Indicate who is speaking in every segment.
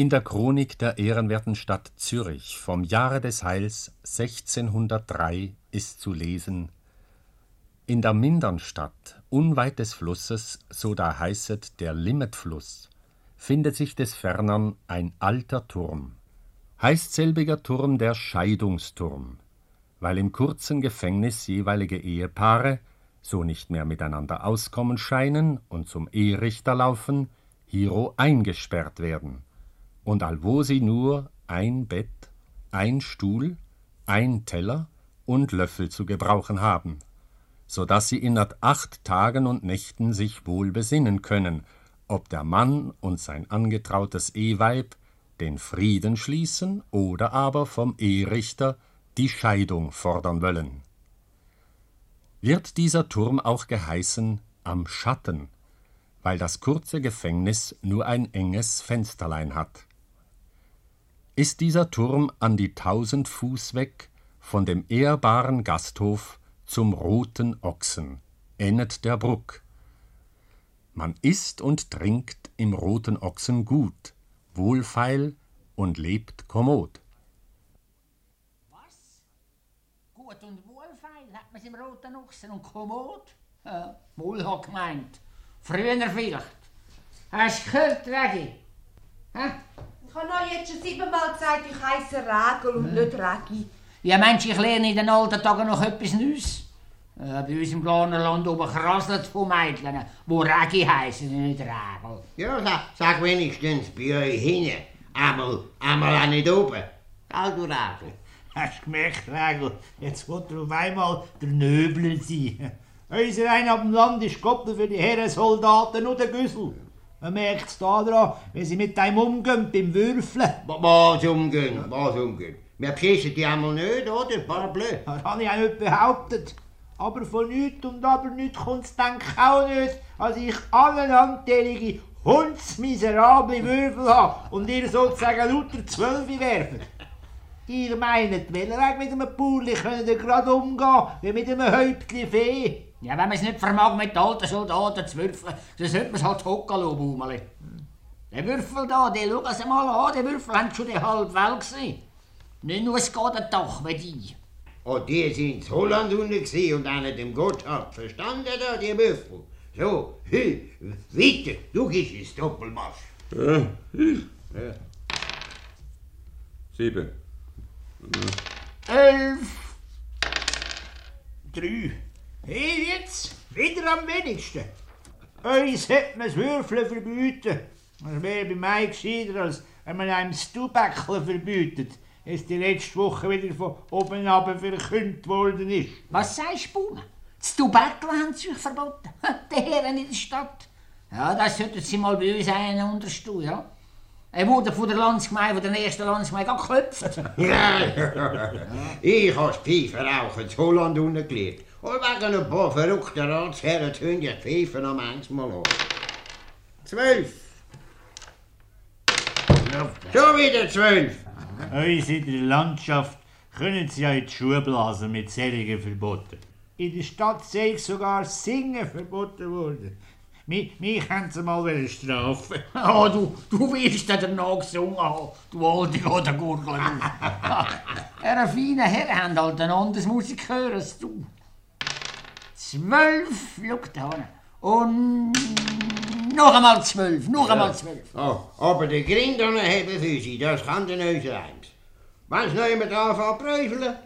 Speaker 1: In der Chronik der ehrenwerten Stadt Zürich vom Jahre des Heils 1603 ist zu lesen In der mindern Stadt, unweit des Flusses, so da heißet der Limmetfluss, findet sich des Fernern ein alter Turm. Heißt selbiger Turm der Scheidungsturm, weil im kurzen Gefängnis jeweilige Ehepaare, so nicht mehr miteinander auskommen scheinen und zum Eherichter laufen, hiero eingesperrt werden und allwo sie nur ein Bett, ein Stuhl, ein Teller und Löffel zu gebrauchen haben, so dass sie innert acht Tagen und Nächten sich wohl besinnen können, ob der Mann und sein angetrautes Eheweib den Frieden schließen oder aber vom Eherichter die Scheidung fordern wollen. Wird dieser Turm auch geheißen am Schatten, weil das kurze Gefängnis nur ein enges Fensterlein hat ist dieser Turm an die tausend Fuß weg von dem ehrbaren Gasthof zum Roten Ochsen, ennet der Bruck. Man isst und trinkt im Roten Ochsen gut, wohlfeil und lebt kommod.
Speaker 2: Was? Gut und wohlfeil hat man's im Roten Ochsen und kommod? Ja, wohl hat gemeint. Früher vielleicht. Hast du gehört, Regi? Hä?
Speaker 3: Ich habe euch jetzt schon siebenmal gesagt, ich heiße Regel und nicht Regi.
Speaker 2: Ja, Mensch, ich lerne in den alten Tagen noch etwas Neues. Äh, bei uns im kleinen Land oben krasselt von Mädchen, die Regi heißen, nicht Regel.
Speaker 4: Ja, sag, sag wenigstens bei euch hinten. Einmal, einmal auch nicht oben. Gell, du Regel?
Speaker 5: Hast du gemerkt, Regel? Jetzt wird er auf einmal der Nöbler sein. Unser einer auf dem Land ist Koppel für die Herren Soldaten und der Güssel. Man merkt es daran, wie sie mit einem umgehen beim Würfeln.
Speaker 4: Was umgehen, was umgehen? Wir beschissen die einmal nicht, oder? Parbleu.
Speaker 5: Das habe ich auch nicht behauptet. Aber von nichts und aber nichts kommt es denk auch nicht, als ich allenantelige hundsmiserable Würfel habe und ihr sozusagen lauter Zwölfe werfen. Ihr meint, welcher Weg mit einem Pulli könnt ihr gerade umgehen, wie mit einem Häuptli Fee.
Speaker 2: Ja, wenn man es nicht vermag, mit alten Soldaten zu würfeln, dann sollte man es halt hocken lassen, Baumeli. Der Würfel da, den schauen Sie mal an, der Würfel haben schon die halbe Welt gesehen. Nicht nur es geht ein wie die.
Speaker 4: Oh, die sind in Holland unten gewesen und nicht im Gotthard. Verstanden da, die Würfel? So, hü, weiter, du gehst ins Doppelmarsch.
Speaker 6: Ja, ich.
Speaker 4: Ja.
Speaker 6: Sieben.
Speaker 2: Elf.
Speaker 5: Drei. Hey, jetzt, wieder am wenigsten. Uns hätte man das Würfeln verbieten. Das wäre bei mir gescheiter, als wenn man einem das Tubäckchen verbietet, es die letzte Woche wieder von oben ab verkündet worden ist.
Speaker 2: Was sagst du, Baume? Das Tobacco haben sie euch verboten. Die Herren in der Stadt. Ja, das sollten sie mal bei uns einen unterstehen, ja. Er wurde von der Landsgemeinde, von der ersten Landsgemeinde geköpft.
Speaker 4: Ja, ich habe das Pfeiferrauchen in Holland unten gelernt. Und wegen ein paar verrückten Ratsherren tun die Pfeifen am manchmal an. Zwölf. Schon wieder zwölf.
Speaker 5: Uns in der Landschaft können sie ja in die Schuhe blasen mit solchen Verboten. In der Stadt sei sogar Singen verboten worden. Mich, mich haben sie mal wollen strafen.
Speaker 2: Oh, du, du wirst dir danach gesungen haben, du alte oder Gurgel. Er feine Herren haben halt ein anderes Musik hören als du. Zwölf, schau da hin. Und noch einmal zwölf, noch einmal zwölf.
Speaker 4: Oh, aber die Grindern haben für sie, das kann der Neuse eins. Wenn es noch jemand anfängt zu prüfeln,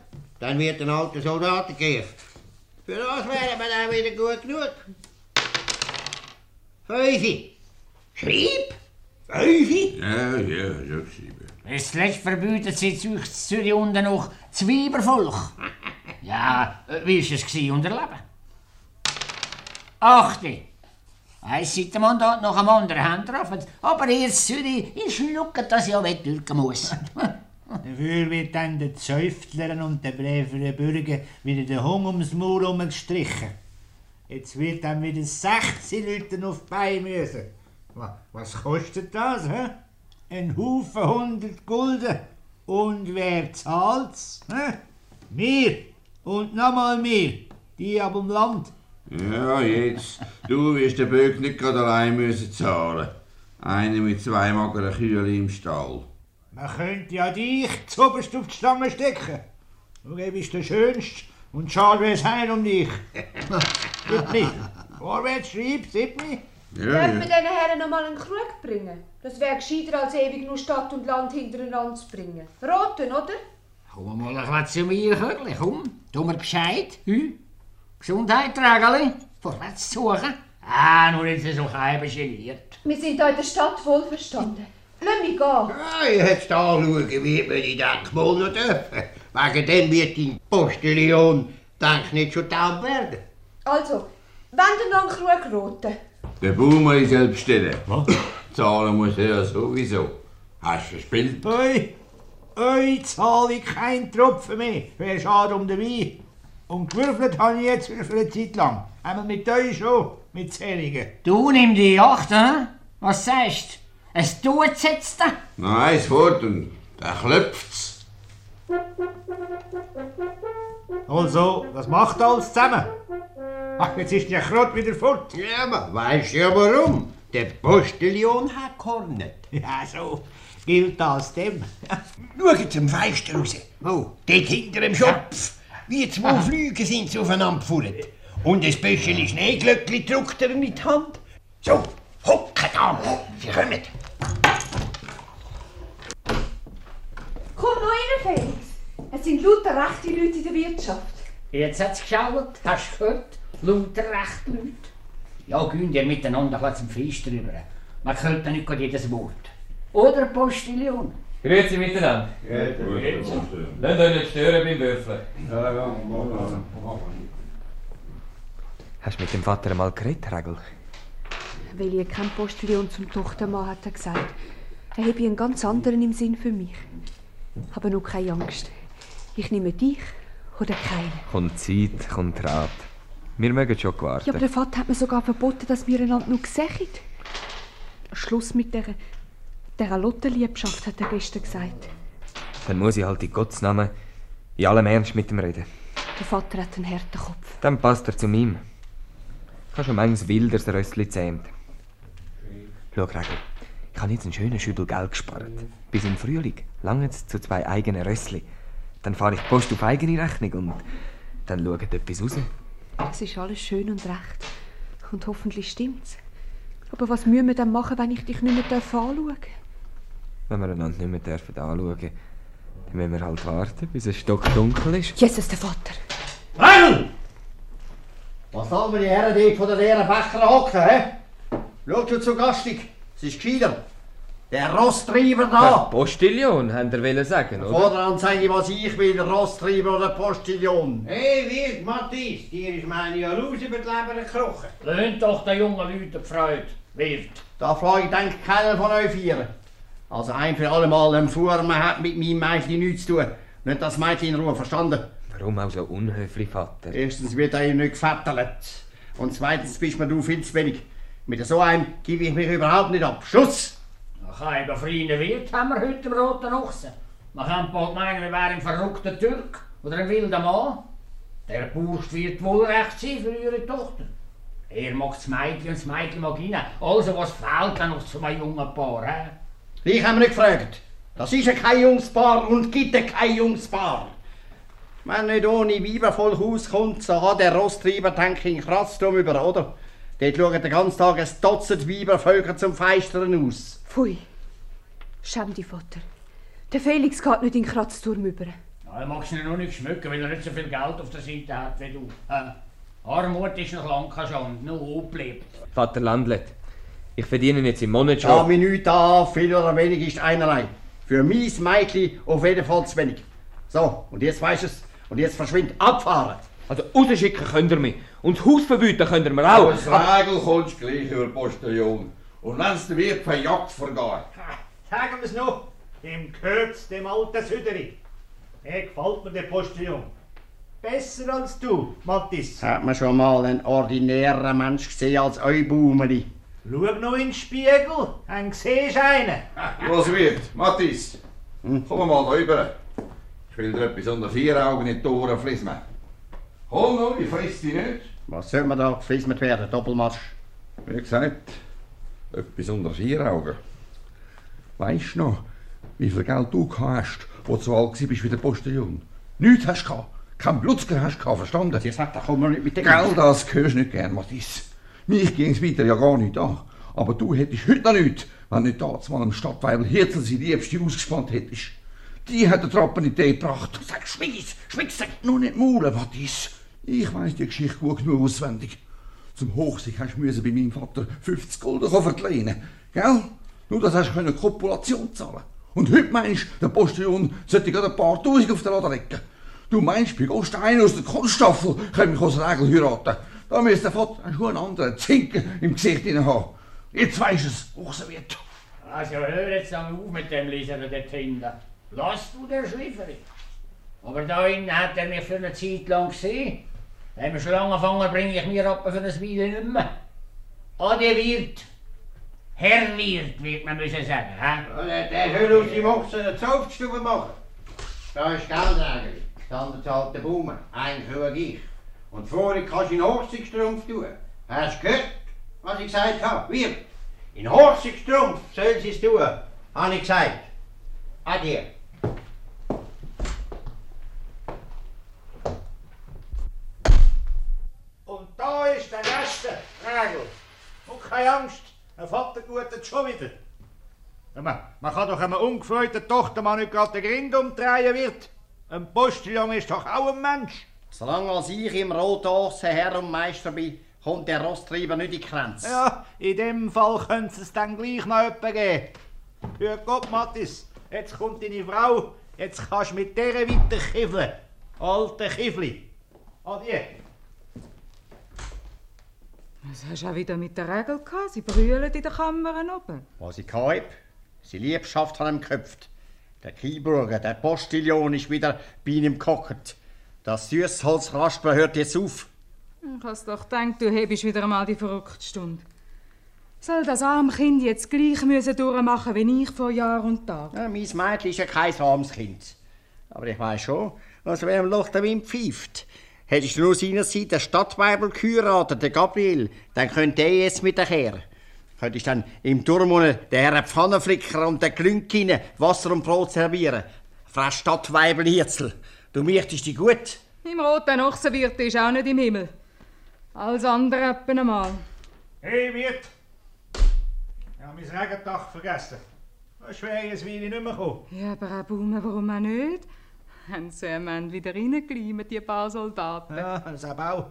Speaker 4: dann wird ein alter Soldat gekämpft. Für das wäre man dann wieder gut genug. Fünfi. Schreib. Fünfi.
Speaker 6: Ja, ja, so sieben.
Speaker 2: Das letzte verbietet sie zu euch in Zürich unten noch das Weibervolk. Ja, äh, wie war es gewesen unter Leben? Achte. Ein Seitenmandat nach dem anderen haben getroffen. Aber ihr Zürich, ihr schluckt das ja weg durch muss.
Speaker 5: Dafür wird dann den Zäuftlern und den bräveren Bürgern wieder der Hunger ums Maul herumgestrichen. Jetzt wird dann wieder 16 Leute auf die Beine müssen. Wa- Was kostet das, hä? Ein Haufen hundert Gulden. Und wer zahlt's? Wir. Und nochmal wir. Die ab dem Land.
Speaker 6: Ja, jetzt. Du wirst den Böck nicht gerade allein müssen zahlen. Eine mit zwei mageren Kühen im Stall.
Speaker 5: Man könnte ja dich zuoberst auf die Stange stecken. Du bist der Schönste und schade wär's heim um dich. Siebni, vorwärts, schreib, Siebni.
Speaker 6: Ja, ja.
Speaker 7: diesen Herren noch mal einen Krug bringen? Das wäre gescheiter, als ewig nur Stadt und Land hintereinander zu bringen. Roten, oder?
Speaker 2: Komm mal ein bisschen zu mir, Kögli, komm. Tu mir Bescheid. Hm? Gesundheit, Trägerli. Vorwärts zu suchen. Ah, nur nicht so kein geniert.
Speaker 7: Wir sind hier in der Stadt wohlverstanden. Lass mich gehen.
Speaker 8: Ja, ich hätte anschauen, wie man die Denkmal noch dürfen. Wegen dem wird dein Postillon, denk nicht schon taub werden.
Speaker 7: Also, wenn dann noch einen Krug roten.
Speaker 6: Der Baumer ist selbst stellen. Zahlen muss er ja sowieso. Hast du verspielt?
Speaker 5: Ui, ui, zahle ich keinen Tropfen mehr. Wäre schade um den Wein. Und gewürfelt habe ich jetzt wieder für eine Zeit lang. Einmal mit euch schon, mit Zählungen.
Speaker 2: Du nimm die Acht, hä? Was sagst du? Es tut jetzt da.
Speaker 6: Noch eins fort und dann klopft's.
Speaker 5: Also, was macht alles zusammen? Ach, jetzt ist der Krott wieder fort.
Speaker 8: Ja, aber weißt du ja warum? Der Postillon hat gehornet.
Speaker 5: Ja, so gilt das dem.
Speaker 8: Schau zum Fenster raus. Wo? Dort hinter dem Schopf. Wie zwei Flüge sind sie aufeinander gefahren. Und ein bisschen Schneeglöckli drückt er in die Hand. So, hocken da, sie kommen.
Speaker 7: Komm noch rein, Felix. Es sind lauter rechte Leute in der Wirtschaft.
Speaker 2: Jetzt hat's geschaut, hast du gehört? Lauter recht Leute. Ja, gehen ihr miteinander ein bisschen zum Fenster rüber. Man hört nicht jedes Wort. Oder Postillon.
Speaker 9: Grüezi miteinander. Lasst euch nicht stören beim Würfeln.
Speaker 10: Hast du mit dem Vater mal geredet, Regel?
Speaker 3: Weil ich kein Postillon zum Tochtermann hat er gesagt. Er habe einen ganz anderen im Sinn für mich. Aber nur keine Angst. Ich nehme dich oder keinen.
Speaker 10: Kommt Zeit, kommt Rat. Wir mögen schon warten.
Speaker 3: Ja, aber der Vater hat mir sogar verboten, dass wir einander noch sehen. Schluss mit dieser, dieser Lottenliebschaft, hat er gestern gesagt.
Speaker 10: Dann muss ich halt in Gottes Namen in allem Ernst mit ihm reden.
Speaker 3: Der Vater hat einen harten Kopf.
Speaker 10: Dann passt er zu ihm. Ich habe schon manches wilderes Rössli zähmt. Schau, Regel, ich habe jetzt einen schönen Schüttel Geld gespart. Bis im Frühling lange zu zwei eigenen Rössli. Dann fahre ich die Post auf eigene Rechnung und dann schaut etwas raus.
Speaker 3: Es ist alles schön und recht. Und hoffentlich stimmt's. Aber was müssen wir dann machen, wenn ich dich nicht mehr anschauen darf?
Speaker 10: Wenn wir einander nicht mehr dürfen anschauen dürfen, dann müssen wir halt warten, bis es stockdunkel ist.
Speaker 3: Jesus, der Vater.
Speaker 8: Regel! Was sollen wir die Herren dort von der leeren Becher hocken, hä? Schau du zu gastig, es ist gescheiter. Der Rosttreiber
Speaker 10: Der
Speaker 8: da!
Speaker 10: Postillon, habt ihr wollen sagen, oder?
Speaker 8: Vorderhand sage ich, was ich will, Rosttreiber oder Postillon. Hey, Wirt, Matthias, dir ist meine Jalous über die Leber gekrochen.
Speaker 2: Löhnt doch den jungen Leuten die Freude. Wirt.
Speaker 8: Da frage ich, denkt keiner von euch vier. Also ein für alle Mal, ein Fuhrmann hat mit meinem Mädchen nichts zu tun. Nicht das Mädchen in Ruhe, verstanden?
Speaker 10: Warum auch so unhöflich, Vater?
Speaker 8: Erstens wird er nicht gevattert. Und zweitens bist mir du viel zu wenig. Mit so einem gebe ich mich überhaupt nicht ab. Schluss!
Speaker 2: Nach einem freien Wirt haben wir heute im Roten Ochsen. Man kann bald meinen, wir wären ein verrückter Türk oder ein wilder Mann. Der Bursch wird wohl recht sein für ihre Tochter. Er mag das Mädchen und das Mädchen mag ihn. Also was fehlt dann noch zu einem jungen Paar? He?
Speaker 8: Ich habe mich nicht gefragt. Das ist ja kein Jungspaar und gibt ja kein Jungspaar. Wenn nicht ohne Weibervolk auskommt, so hat der Rosttreiber, denke ich, einen Kratzturm über, oder? Dort schauen den ganzen Tag ein Dutzend Weibervölker zum Feistern aus.
Speaker 3: Pfui. Schäm dich, Vater. Der Felix geht nicht in den Kratzturm über.
Speaker 2: Ja, er mag ihn noch nicht schmücken, weil er nicht so viel Geld auf der Seite hat wie du. Äh, Armut ist noch lange schon, nur aufbleibt.
Speaker 10: Vater Landlet, ich verdiene jetzt im Monat
Speaker 8: Schau
Speaker 10: schon.
Speaker 8: mich nicht an, viel oder wenig ist einerlei. Für mein Mädchen auf jeden Fall zu wenig. So, und jetzt weisst du es. Und jetzt verschwind, abfahren.
Speaker 10: Also rausschicken könnt ihr mich. Und das Haus verbieten könnt ihr mir auch.
Speaker 6: Als Regel kommst du gleich über Postillon. Und wenn's dir wird verjagt vergeht.
Speaker 5: Sagen wir es noch, dem gehört's dem alten Süderi. Er gefällt mir, der Postillon. Besser als du, Mattis.
Speaker 8: Hat man schon mal einen ordinären Mensch gesehen als euer Baumeli?
Speaker 5: Schau noch in den Spiegel, dann siehst du einen.
Speaker 6: Was wird? Mathis, komm mal da rüber. Ich will dir etwas unter vier Augen in die Ohren fließen. Komm noch, ich friss dich nicht.
Speaker 8: Was soll man da geflismet werden, Doppelmarsch?
Speaker 6: Wie gesagt, Etwas unter vier Augen. Weißt du noch, wie viel Geld du gehabt hast, wo du so alt warst wie der Postillon? Nichts hast du gehabt. Kein Blutzger hast du gehabt, verstanden?
Speaker 8: Ihr sagt, da kommen wir nicht mit dem
Speaker 6: Geld, das hörst du nicht gern, Matthias. Mich ging's weiter ja gar nicht an. Aber du hättest heute noch nichts, wenn nicht damals mal am Stadtweibel Hirzel seine Liebste ausgespannt hättest. Die hat der Trappen in die gebracht. Du sagst, schweiß, schweiß, sag nur nicht maulen, Matthias. Ich weiss die Geschichte gut genug auswendig. Zum Hochsieg hast du bei meinem Vater 50 Gulden verlehnen, gell? Nur das hast du Kopulation zahlen. Und heute meinst du, der Postillon sollte gerade ein paar Tausend auf der Lade legen. Du meinst, bei einer aus der Kunststaffel könnte mich aus Regel heiraten. Da müsste der Vater schon einen anderen Zinken im Gesicht hinein haben. Jetzt weisst du es, Hochserviert.
Speaker 2: Also hör jetzt mal auf mit dem Lesen dort hinten. Lass du den Schlifferi. Aber da innen hat er mich für eine Zeit lang gesehen. Wenn wir schon lange fangen, bringe ich mir ab für ein Weile nicht mehr. Ade Wirt. Herr Wirt, wird man müssen sagen. He?
Speaker 8: Der, der soll aus dem Ochsen eine Zauftstube machen. Da ist Geldregel. Dann zahlt der Baume. Eigentlich schaue ich. Und vorher kannst du in Hochsigstrumpf tun. Hast du gehört, was ich gesagt habe? Wir. In Hochsigstrumpf soll sie es tun. Habe ich gesagt. Adieu.
Speaker 5: Und da ist der letzte Regel. Und keine Angst, ein Vater gutet schon wieder. Man, man kann doch einem ungefreuten Tochtermann nicht gerade den Grind umdrehen wird. Ein Postillon ist doch auch ein Mensch.
Speaker 8: Solange als ich im Rothorse Herr und Meister bin, kommt der Rosttreiber nicht in die Grenze.
Speaker 5: Ja, in dem Fall könnte es dann gleich noch jemanden geben. Für Gott, Mattis, jetzt kommt deine Frau, jetzt kannst du mit der weiter kiffeln. Alte Kiffli. Adieu.
Speaker 7: Was hast du auch wieder mit der Regel gehabt? Sie brüllen in der Kammer oben.
Speaker 8: Was ich habe, sie Liebschaft hat ihm geköpft. Der Kielburger, der Postillon ist wieder bei ihm gekocht. Das Süßholzraspeln hört jetzt auf.
Speaker 7: Ich has doch gedacht, du hebst wieder einmal die verrückte Stunde. Soll das arme Kind jetzt gleich müssen durchmachen wie ich vor Jahr und Tag?
Speaker 8: Ja, mein Mädchen ist ja kein armes Kind. Aber ich weiß schon, was wer im Loch der Wind pfeift. Hättest du nur seinerzeit den Stadtweibel geheiratet, den Gabriel, dann könnte er jetzt mit daher. Könntest dann im Turm unten den Herrn Pfannenflicker und den Glünkinen Wasser und Brot servieren. Frau Stadtweibel Hirzel, du möchtest dich gut.
Speaker 7: Im roten Ochsenwirt ist auch nicht im Himmel. Alles andere etwa einmal.
Speaker 5: Hey, Wirt! Ich habe mein Regendach vergessen. Jetzt wie ich nicht mehr gekommen.
Speaker 7: Ja, aber auch Baume, warum auch nicht? Haben sie am Ende wieder reingekleimt, die paar Soldaten.
Speaker 5: Ja, das auch.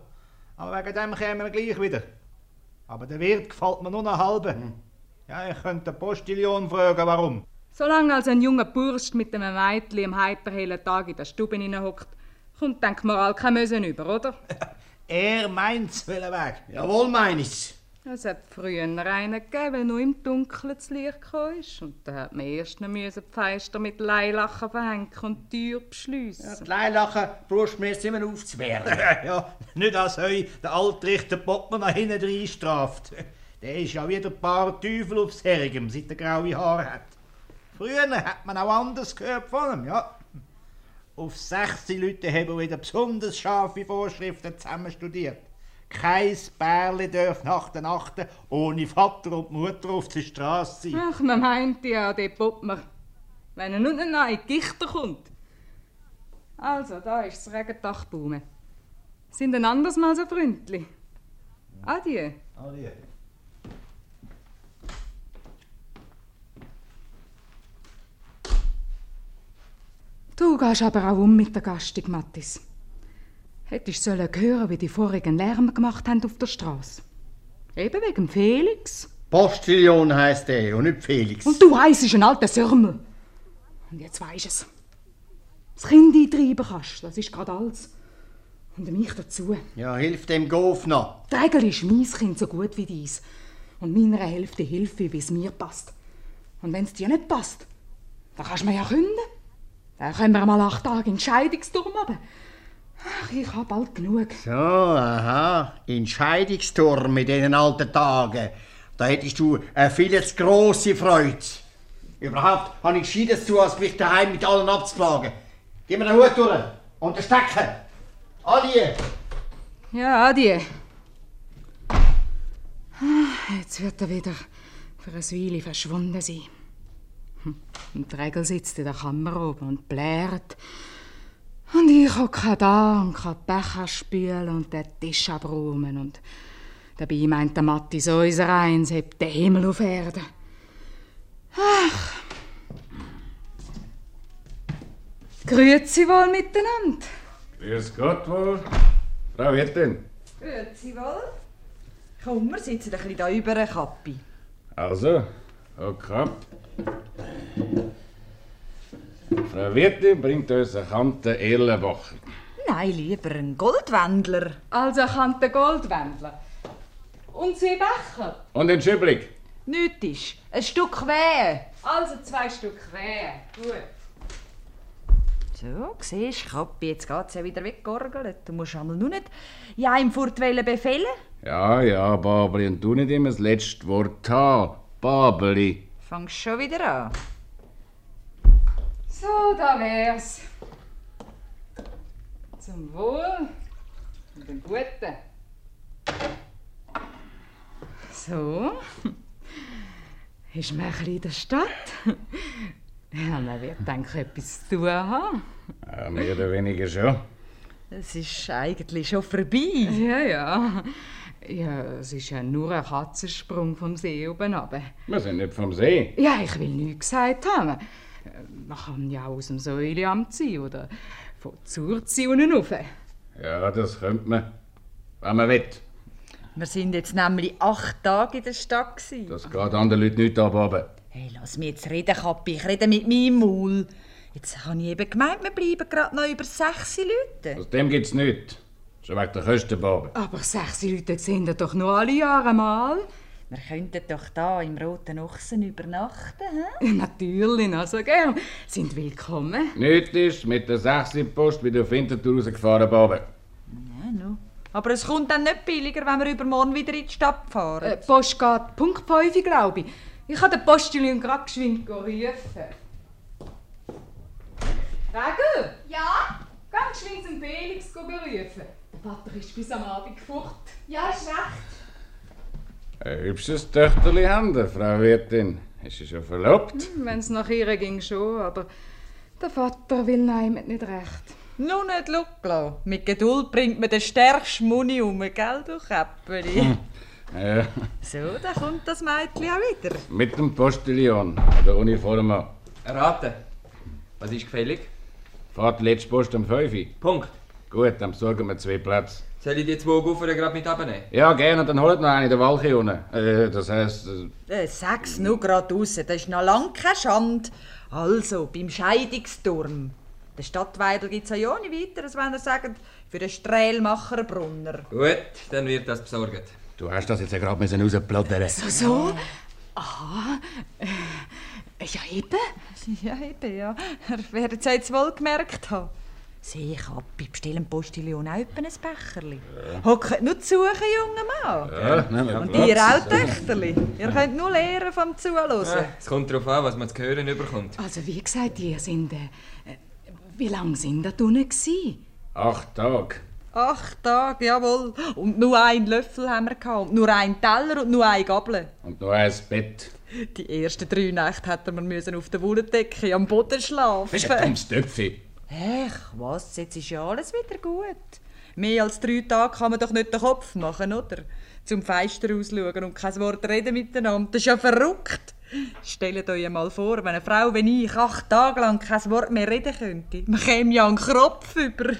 Speaker 5: Aber wegen dem kommen wir gleich wieder. Aber der Wirt gefällt mir nur noch halbe. Ja, ich könnte den Postillon fragen, warum.
Speaker 7: Solange als ein junger Bursch mit einem Mädchen am heiterhellen Tag in der Stube hineinhockt, kommt denkt Moral kein Mösen über, oder?
Speaker 5: Er meint's will weg.
Speaker 8: Jawohl, meine ich's.
Speaker 7: Es hat früher einen gegeben, der nur im Dunkeln zu Licht gekommen ist. Und da hat man erst noch die Fenster mit Leilachen verhängen und die Tür beschliessen.
Speaker 8: Die Leilachen brauchst du mir jetzt immer aufzuwehren.
Speaker 5: ja, nicht als heu der Altrichter Poppmann nach hinten rein straft. Der ist ja wieder ein paar Teufel aufs Herrgem, seit er graue Haare hat. Früher hat man auch anders gehört von ihm, ja. Auf 16 Leute haben wieder besonders scharfe Vorschriften zusammen studiert. Kein Bärli darf nach der Nacht ohne Vater und Mutter auf der Straße sein.
Speaker 7: Ach, man meint ja, der Poppmer. Wenn er nur noch neue Gichter kommt. Also, da ist das Regendachbaume. Sind ein anderes Mal so freundlich. Adieu.
Speaker 5: Adieu.
Speaker 7: Du gehst aber auch um mit der Gastung, Mattis. Hättest sollen hören, wie die vorigen Lärm gemacht haben auf der Straße. Eben wegen Felix.
Speaker 8: Postillon heisst er und nicht Felix.
Speaker 7: Und du heisst ein alter Sürmel. Und jetzt weisst es. Das Kind eintreiben kannst, das ist gerade alles. Und mich dazu.
Speaker 8: Ja, hilf dem Gof noch.
Speaker 7: Die Regel ist mein Kind so gut wie dies. Und meiner Hälfte hilfe wie es mir passt. Und wenn es dir nicht passt, dann kannst du mir ja künden. Dann können wir mal acht Tage in Scheidungsturm haben. Ach, ich hab bald genug.
Speaker 8: So, aha. Entscheidungsturm mit diesen alten Tagen. Da hättest du eine viel zu grosse Freude. Überhaupt habe ich Gescheites zu, als mich daheim mit allen abzuplagen. Gib mir den Hut durch und den Stecken. Adieu.
Speaker 7: Ja, adieu. Ah, Jetzt wird er wieder für eine Weile verschwunden sein. Hm. Und Regel sitzt in der Kammer oben und blärt. Und ich hocke da und kann Becher spülen und den Tisch abräumen. Und dabei meint der Matti so unser Eins, hebt den Himmel auf Erde. Ach. Grüezi wohl miteinander.
Speaker 11: Grüß Gott wohl. Frau Wirtin.
Speaker 12: Grüezi wohl. Komm, wir sitzen ein bisschen da über eine Kappe.
Speaker 11: Also, okay. Frau Wirtin bringt uns eine Kante Erlenbacher.
Speaker 12: Nein, lieber ein Goldwändler.
Speaker 7: Also kann der Goldwändler. Und zwei Becher.
Speaker 11: Und den Schüblig.
Speaker 12: Nichts ist. Ein Stück Wehe.
Speaker 7: Also zwei Stück Wehe. Gut.
Speaker 12: So, siehst du, Kappi, jetzt geht's ja wieder weggeorgelt. Du musst einmal nur nicht ja im Furtwählen befehlen.
Speaker 11: Ja, ja, Babeli, und du nicht immer das letzte Wort haben. Babeli.
Speaker 12: Fangst schon wieder an.
Speaker 7: So, da wär's. Zum Wohl und dem Guten. So. Ist man ein bisschen in der Stadt? Ja, man wird denke etwas zu tun haben.
Speaker 11: Ja, mehr oder weniger schon.
Speaker 12: Es ist eigentlich schon vorbei.
Speaker 7: Ja, ja. Ja, es ist ja nur ein Katzensprung vom See oben runter.
Speaker 11: Wir sind nicht vom See.
Speaker 7: Ja, ich will nichts gesagt haben. Man kann ja auch aus dem Säuleamt sein oder von Zurzi unten rauf.
Speaker 11: Ja, das könnte man. Wenn man will.
Speaker 12: Wir sind jetzt nämlich acht Tage in der Stadt. Gewesen.
Speaker 11: Das geht anderen Leuten nicht ab. aber-
Speaker 12: Hey, lass mich jetzt reden, Kappi. Ich rede mit meinem Maul. Jetzt habe ich eben gemeint, wir bleiben gerade noch über sechs Leute.
Speaker 11: Aus dem gibt's nichts. Schon wegen der Kosten, Babe.
Speaker 7: Aber sechs Leute sehen doch noch alle Jahre mal.
Speaker 12: Wir könnten doch da im Roten Ochsen übernachten, hä?
Speaker 7: Natürlich, noch so gern. Sind willkommen.
Speaker 11: Nichts ist mit der 6. Post wieder auf Winterthur rausgefahren, Babe.
Speaker 12: Ja, no. Aber es kommt dann nicht billiger, wenn wir übermorgen wieder in die Stadt fahren.
Speaker 7: Äh, Post geht Punkt 5, glaube ich. Ich habe den Postillon gerade geschwind rufen. Regel?
Speaker 13: Ja?
Speaker 7: Ganz geschwind zum Felix berufen. Der Vater ist bis am Abend fort.
Speaker 13: Ja, ist recht.
Speaker 11: Ein hübsches Töchterli haben Sie, Frau Wirtin. Ist sie schon verlobt?
Speaker 7: Wenn es nach ihr ging schon, aber der Vater will nein nicht recht.
Speaker 12: Nur nicht schauen Mit Geduld bringt man den stärksten Muni um, gell, du Käppeli?
Speaker 11: Ja,
Speaker 12: So, da kommt das Mädchen auch wieder.
Speaker 11: mit dem Postillon, der Uniform an.
Speaker 10: Erraten. Was ist gefällig?
Speaker 11: Fahrt die letzte Post um 5 Uhr.
Speaker 10: Punkt.
Speaker 11: Gut, dann besorgen wir zwei Plätze.
Speaker 10: Soll ich die zwei Guffern gerade mit abnehmen?
Speaker 11: Ja, gerne, und dann holt noch eine in der Walche unten. Äh, das heisst, äh,
Speaker 12: Äh, sag's nur gerade raus, das ist noch lang keine Schande. Also, beim Scheidungsturm. Der Stadtweidel gibt's ja ja nicht weiter, als wenn er sagt, für den Strählmacher Brunner.
Speaker 10: Gut, dann wird das besorgt.
Speaker 11: du hast das jetzt ja gerade müssen rausplaudern.
Speaker 7: So, so? Aha. Äh, ja, eben.
Speaker 12: Ja, eben, ja. Er wird es jetzt wohl gemerkt haben. Seh ich ab, bestelle dem Postillon auch ein Becherli. Hockt nur zu suchen, junger Mann.
Speaker 11: Ja, nehmen wir
Speaker 12: Und ihr auch, Töchterli. Ihr könnt nur lernen vom Zuhören.
Speaker 10: Es kommt darauf an, was man zu hören überkommt.
Speaker 7: Also, wie gesagt, ihr sind. Äh, wie lange sind ihr unten gewesen?
Speaker 11: Acht Tage.
Speaker 12: Acht Tage, jawohl. Und nur einen Löffel haben wir gehabt. Und nur einen Teller und nur eine Gabel.
Speaker 11: Und noch ein Bett.
Speaker 12: Die ersten drei Nächte hätten wir müssen auf der Wollendecke am Boden schlafen.
Speaker 11: Das ist ein dummes Töpfi.
Speaker 12: Ach, was? Jetzt ist ja alles wieder gut. Mehr als drei Tage kann man doch nicht den Kopf machen, oder? Zum Fenster ausschauen und kein Wort reden miteinander. Das ist ja verrückt. Stellt euch mal vor, wenn eine Frau wie ich acht Tage lang kein Wort mehr reden könnte. Man käme ja einen Kropf über.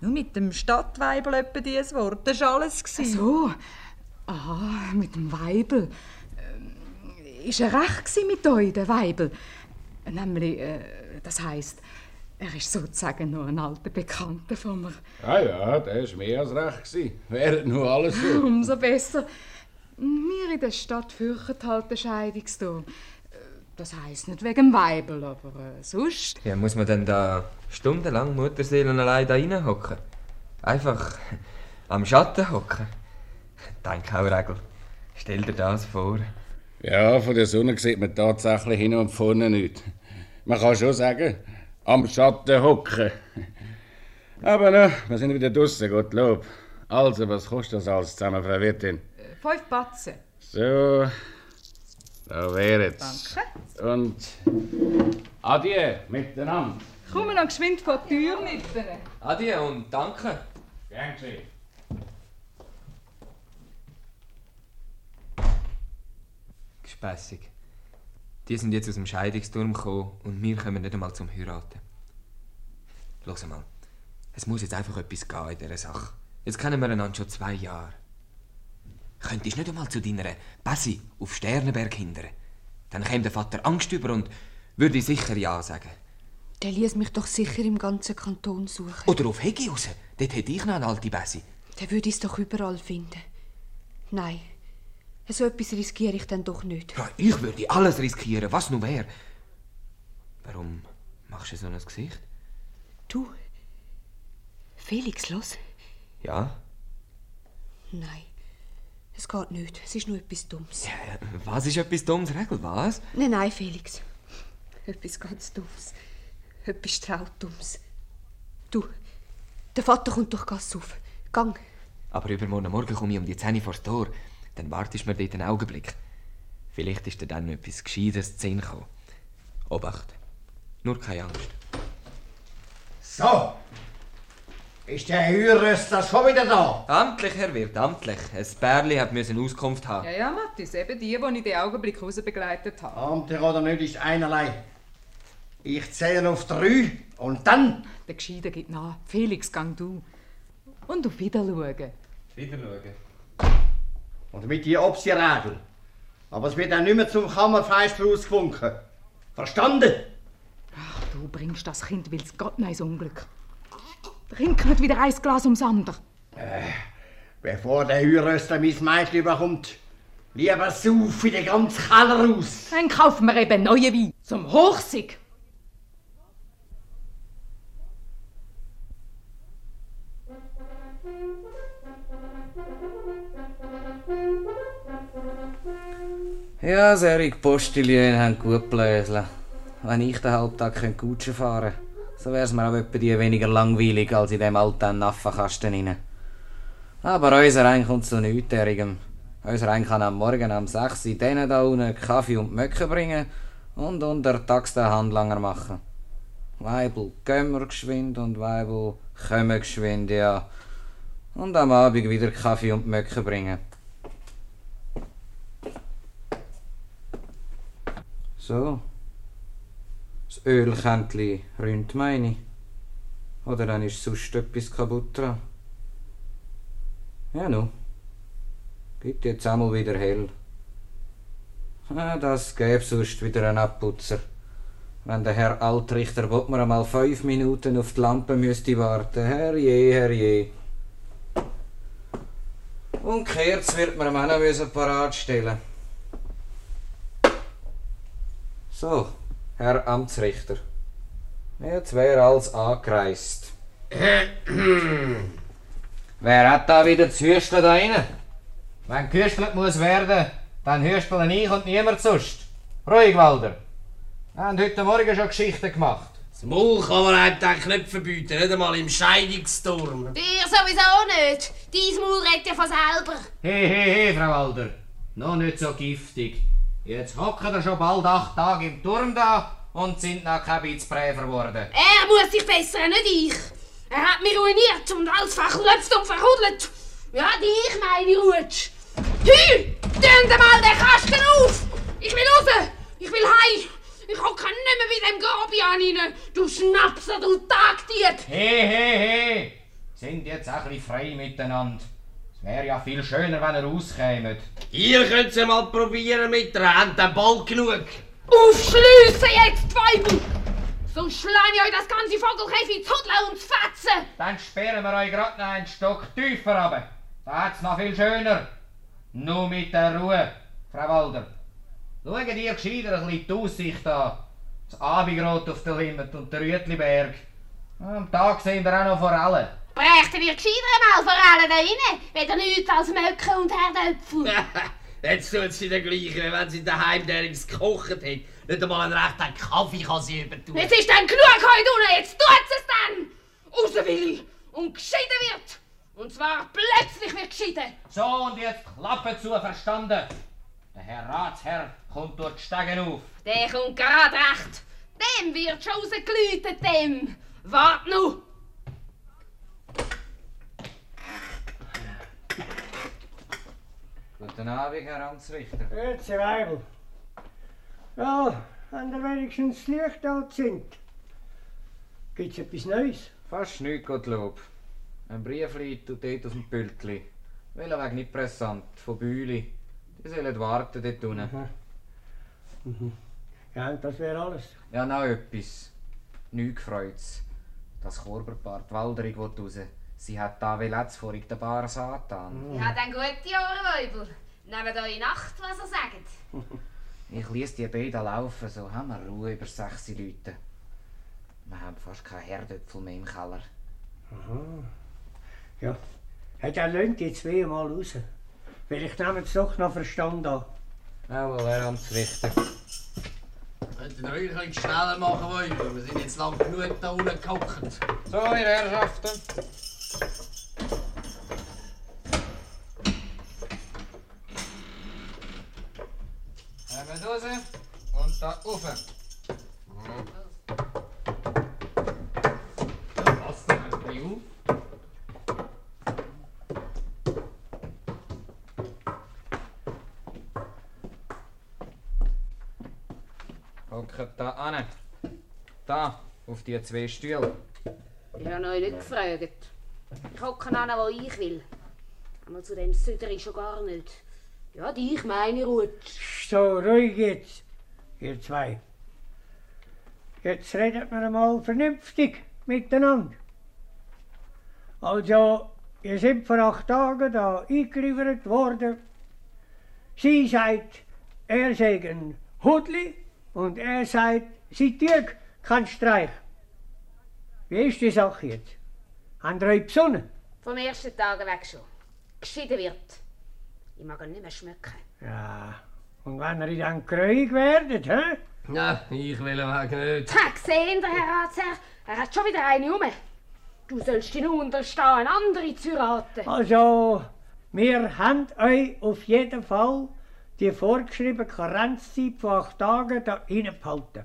Speaker 12: Nur mit dem Stadtweibel etwa dieses Wort. Das war alles.
Speaker 7: Ach so. Aha, mit dem Weibel. Ähm, Ist er recht mit euch, der Weibel? Nämlich, äh, das heisst, er ist sozusagen nur ein alter Bekannter von mir.
Speaker 11: Ja, ja, der war mehr als recht. Wäre nur alles so.
Speaker 7: Umso besser. Wir in der Stadt fürchten halt den Scheidungsturm. Das heisst nicht wegen dem Weibel, aber äh, sonst.
Speaker 10: Ja, muss man denn da stundenlang Mutterseelen allein da reinhocken? Einfach am Schatten hocken? Denk auch, Regel. Stell dir das vor.
Speaker 11: Ja, von der Sonne sieht man tatsächlich hin und vorne nicht. Man kann schon sagen, am Schatten hocken. Aber na, wir sind wieder draussen, Gottlob. Also, was kostet das alles zusammen, Frau Wirtin?
Speaker 7: Fünf Batzen.
Speaker 11: So. Da wär's.
Speaker 12: Danke.
Speaker 11: Und Adieu miteinander.
Speaker 12: Komm noch geschwind vor die Tür mit.
Speaker 10: Adieu und danke.
Speaker 11: Gern geschehen.
Speaker 10: Gespässig. Die sind jetzt aus dem Scheidungsturm gekommen und wir kommen nicht einmal zum Heiraten. Los mal. Es muss jetzt einfach etwas gehen in dieser Sache. Jetzt kennen wir einander schon zwei Jahre. Könntest du nicht einmal zu deiner Bessi auf Sternenberg hindern? Dann käme der Vater Angst über und würde sicher Ja sagen.
Speaker 3: Der ließ mich doch sicher im ganzen Kanton suchen.
Speaker 10: Oder auf Hegi raus. Dort hätte ich noch eine alte Bessi.
Speaker 3: Der würde es doch überall finden. Nein, so etwas riskiere ich dann doch nicht.
Speaker 10: Ja, ich würde alles riskieren, was nur wäre. Warum machst du so ein Gesicht?
Speaker 3: Du, Felix, los.
Speaker 10: Ja?
Speaker 3: Nein, es geht nicht. Es ist nur etwas Dummes.
Speaker 10: Äh, Was ist etwas Dummes, Regel? Was?
Speaker 3: Nein, nein, Felix. Etwas ganz Dummes. Etwas Trautdummes. Du, der Vater kommt durch Gasse auf. Gang.
Speaker 10: Aber übermorgen Morgen komme ich um die 10 Uhr vor das Tor. Dann wartest du mir dort einen Augenblick. Vielleicht ist dir dann noch etwas Gescheites zu Sinn gekommen. Obacht. Nur keine Angst.
Speaker 8: So. Ist der Heuerröster schon wieder da?
Speaker 10: Amtlich, Herr Wirt, amtlich. Ein Bärli hat müssen Auskunft haben.
Speaker 12: Ja, ja, Mathis, eben die, die ich den Augenblick rausbegleitet habe.
Speaker 8: Amtlich oder nicht ist einerlei. Ich zähle auf drei und dann.
Speaker 7: Der Gescheiter gibt nach. Felix, gang du. Und auf Wiederschauen.
Speaker 10: Wieder schauen.
Speaker 8: Und mit die Obsi-Regel. Aber es wird dann nicht mehr zum Kammerfeister ausgewunken. Verstanden?
Speaker 7: Ach, du bringst das Kind, will's Gott nein, Unglück. Trink nicht wieder ein Glas ums andere.
Speaker 8: Bevor der Heuerröster mein Mädchen überkommt, lieber sauf in den ganzen Keller raus.
Speaker 7: Dann kaufen wir eben neue Wein. Zum Hochsieg.
Speaker 13: Ja, solche Postilien haben gut bläseln. Wenn ich den Halbtag könnte Kutsche fahren könnte, so wär's mir auch etwa die weniger langweilig als in dem alten Affenkasten rein. Aber unser Ein kommt zu nichtärigem. Unser Ein kann am Morgen um 6 Uhr denen da unten Kaffee und Möcke bringen und untertags den Handlanger machen. Weibel gehen geschwind und Weibel kommen geschwind, ja. Und am Abend wieder Kaffee und Möcke bringen. So. Das Ölkännchen rinnt, meine. Oder dann ist sonst etwas kaputt dran. Ja, nu. Gibt jetzt einmal wieder hell. Ah, das gäbe sonst wieder einen Abputzer. Wenn der Herr Altrichter mir einmal fünf Minuten auf die Lampe müsste warten. Herrje, herrje. Und Kerz wird man ihm auch noch müssen parat stellen. So, Herr Amtsrichter. Jetzt wäre alles angereist. Wer hat da wieder das Hüsteln da rein? Wenn gehüstelt muss werden, dann hüsteln ich und niemand sonst. Ruhig, Walder. Wir haben heute Morgen schon Geschichten gemacht.
Speaker 14: Das Maul kann man eigentlich nicht verbieten, nicht einmal im Scheidungsturm.
Speaker 15: Dir sowieso nicht. Dein Maul redet ja von selber.
Speaker 13: He, he, he, Frau Walder. Noch nicht so giftig. Jetzt hocken ihr schon bald acht Tage im Turm da und sind bisschen Präfer geworden.
Speaker 15: Er muss sich bessern, nicht ich. Er hat mich ruiniert und alles verklopft und verhudelt. Ja, dich, meine Rutsch. Hü! Tun mal den Kasten auf! Ich will raus! Ich will heim! Ich hocke nicht mehr bei dem Gabian rein! Du Schnapser, du Tagdieb!
Speaker 13: He, he, he. Sind jetzt auch ein bisschen frei miteinander. Wäre ja viel schöner, wenn ihr rauskämet.
Speaker 14: Ihr könnt es mal probieren mit der Hand, dann bald genug.
Speaker 15: Aufschliessen jetzt, Weibel! Sonst schlage ich euch das ganze Vogelkäfig zu Hudeln und zu Fetzen!
Speaker 13: Dann sperren wir euch gerade noch einen Stock tiefer runter. Da hat's noch viel schöner. Nur mit der Ruhe, Frau Walder. Schauen ihr gescheiter ein bisschen die Aussicht an. Das Abendrot auf der Limit und der Rütliberg. Am Tag sehen wir auch noch Forellen.
Speaker 15: Brächten wir gescheiter mal vor allem da rein, weder nichts als Möcke und Herdöpfel.
Speaker 14: Jetzt tut sie den gleichen, wie wenn sie daheim derings gekocht hat. Nicht einmal einen rechten Kaffee kann sie übertun.
Speaker 15: Jetzt ist dann genug heute unten, jetzt tut es dann! Raus will ich und geschieden wird! Und zwar plötzlich wird geschieden!
Speaker 13: So, und jetzt Klappe zu, verstanden? Der Herr Ratsherr kommt durch die Stegen auf.
Speaker 15: Der kommt gerade recht. Dem wird schon rausgeläutet, dem. Wart nu.
Speaker 13: Guten Abend, Herr Amtsrichter.
Speaker 16: Grüezi, Weibel. Ja, wenn ihr wenigstens das Licht anzündet. Gibt's etwas Neues?
Speaker 13: Fast nichts, Gottlob. Ein Briefli tut dort aus dem Pültli. Welcher Weg nicht pressant, von Bühli. Die sollen warten dort unten.
Speaker 16: Mhm. Ja, und das wäre alles.
Speaker 13: Ja, noch etwas. Nichts gefreut's. Das Korberpaar, die Walderung will raus. Sie hat da wie letztes vorig den Bar Satan.
Speaker 15: Ja, dann gute Ohrweibel. Nehmt euch Nacht, was ihr sagt.
Speaker 13: Ich ließ die beiden laufen, so haben wir Ruhe über sechs Leute. Wir haben fast keine Herdöpfel mehr im Keller.
Speaker 16: Aha. Ja. Ja, dann lönt die zwei mal raus. Vielleicht nehmen sie doch noch Verstand an.
Speaker 13: Jawohl, Herr Amtsrichter.
Speaker 14: Könnt ihr euch ein bisschen schneller machen wollen? Wir sind jetzt lang genug da unten gehockt.
Speaker 13: So, ihr Herrschaften. Kommen raus und
Speaker 14: bisschen auf.
Speaker 13: Hockt da an. Da, auf die zwei Stühle.
Speaker 15: Ich habe euch nicht gefragt. Ich hocke an, wo ich will. Aber zu dem Süderi schon gar nicht. Ja, dich meine Rutsch.
Speaker 16: So, ruhig jetzt, ihr zwei. Jetzt redet wir mal vernünftig miteinander. Also, ihr seid vor acht Tagen da eingeliefert worden. Sie sagt, er sei ein Hudli und er sagt, sie Dirk kein Streich. Wie ist die Sache jetzt? Habt ihr euch besonnen?
Speaker 15: Vom ersten Tag weg schon. Geschieden wird. Ich mag ihn nicht mehr schmecken.
Speaker 16: Ja, und wenn ihr dann gräuig werdet, hä?
Speaker 14: Nein, ich will ihn wegen nicht.
Speaker 15: Ha, gesehen, der Herr Ratsherr. Er hat schon wieder eine um. Du sollst ihn unterstehen, eine andere zu raten.
Speaker 16: Also, wir haben euch auf jeden Fall die vorgeschriebene Karenzzeit von acht Tagen da reinbehalten.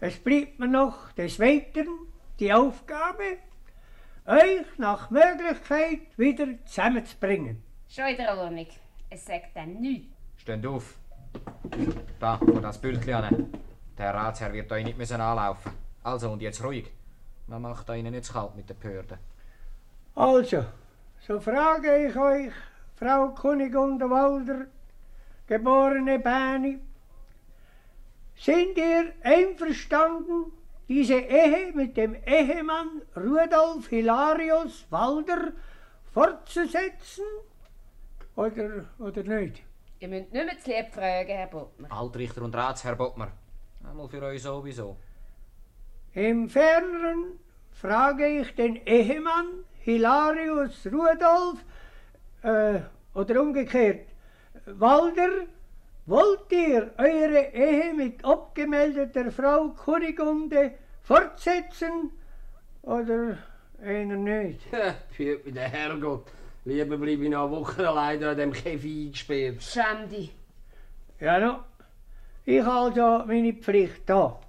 Speaker 16: Es bleibt mir noch des Weiteren die Aufgabe, euch nach Möglichkeit wieder zusammenzubringen.
Speaker 15: Schon in der Ordnung. Es sagt dann nichts.
Speaker 13: Steht auf. Da, vor das Bildchen an. Der Herr Ratsherr wird euch nicht müssen anlaufen. Also, und jetzt ruhig. Man macht da Ihnen nicht zu kalt mit den Behörden.
Speaker 16: Also, so frage ich euch, Frau Kunigunde Walder, geborene Bäni, sind ihr einverstanden, diese Ehe mit dem Ehemann Rudolf Hilarius Walder fortzusetzen? Oder, oder nicht?
Speaker 15: Ihr müsst nicht mehr zu lieb fragen, Herr Bottmer.
Speaker 13: Altrichter und Ratsherr Bottmer. Einmal für euch sowieso.
Speaker 16: Im Ferneren frage ich den Ehemann Hilarius Rudolf, äh, oder umgekehrt, Walder, wollt ihr eure Ehe mit abgemeldeter Frau Kunigunde fortsetzen oder einer nicht?
Speaker 14: Führt mir der Herrgott. Lieber bleibe ich noch eine Woche alleine an dem Käfig eingesperrt.
Speaker 15: Schäm dich.
Speaker 16: Ja, no. Ich habe also meine Pflicht da.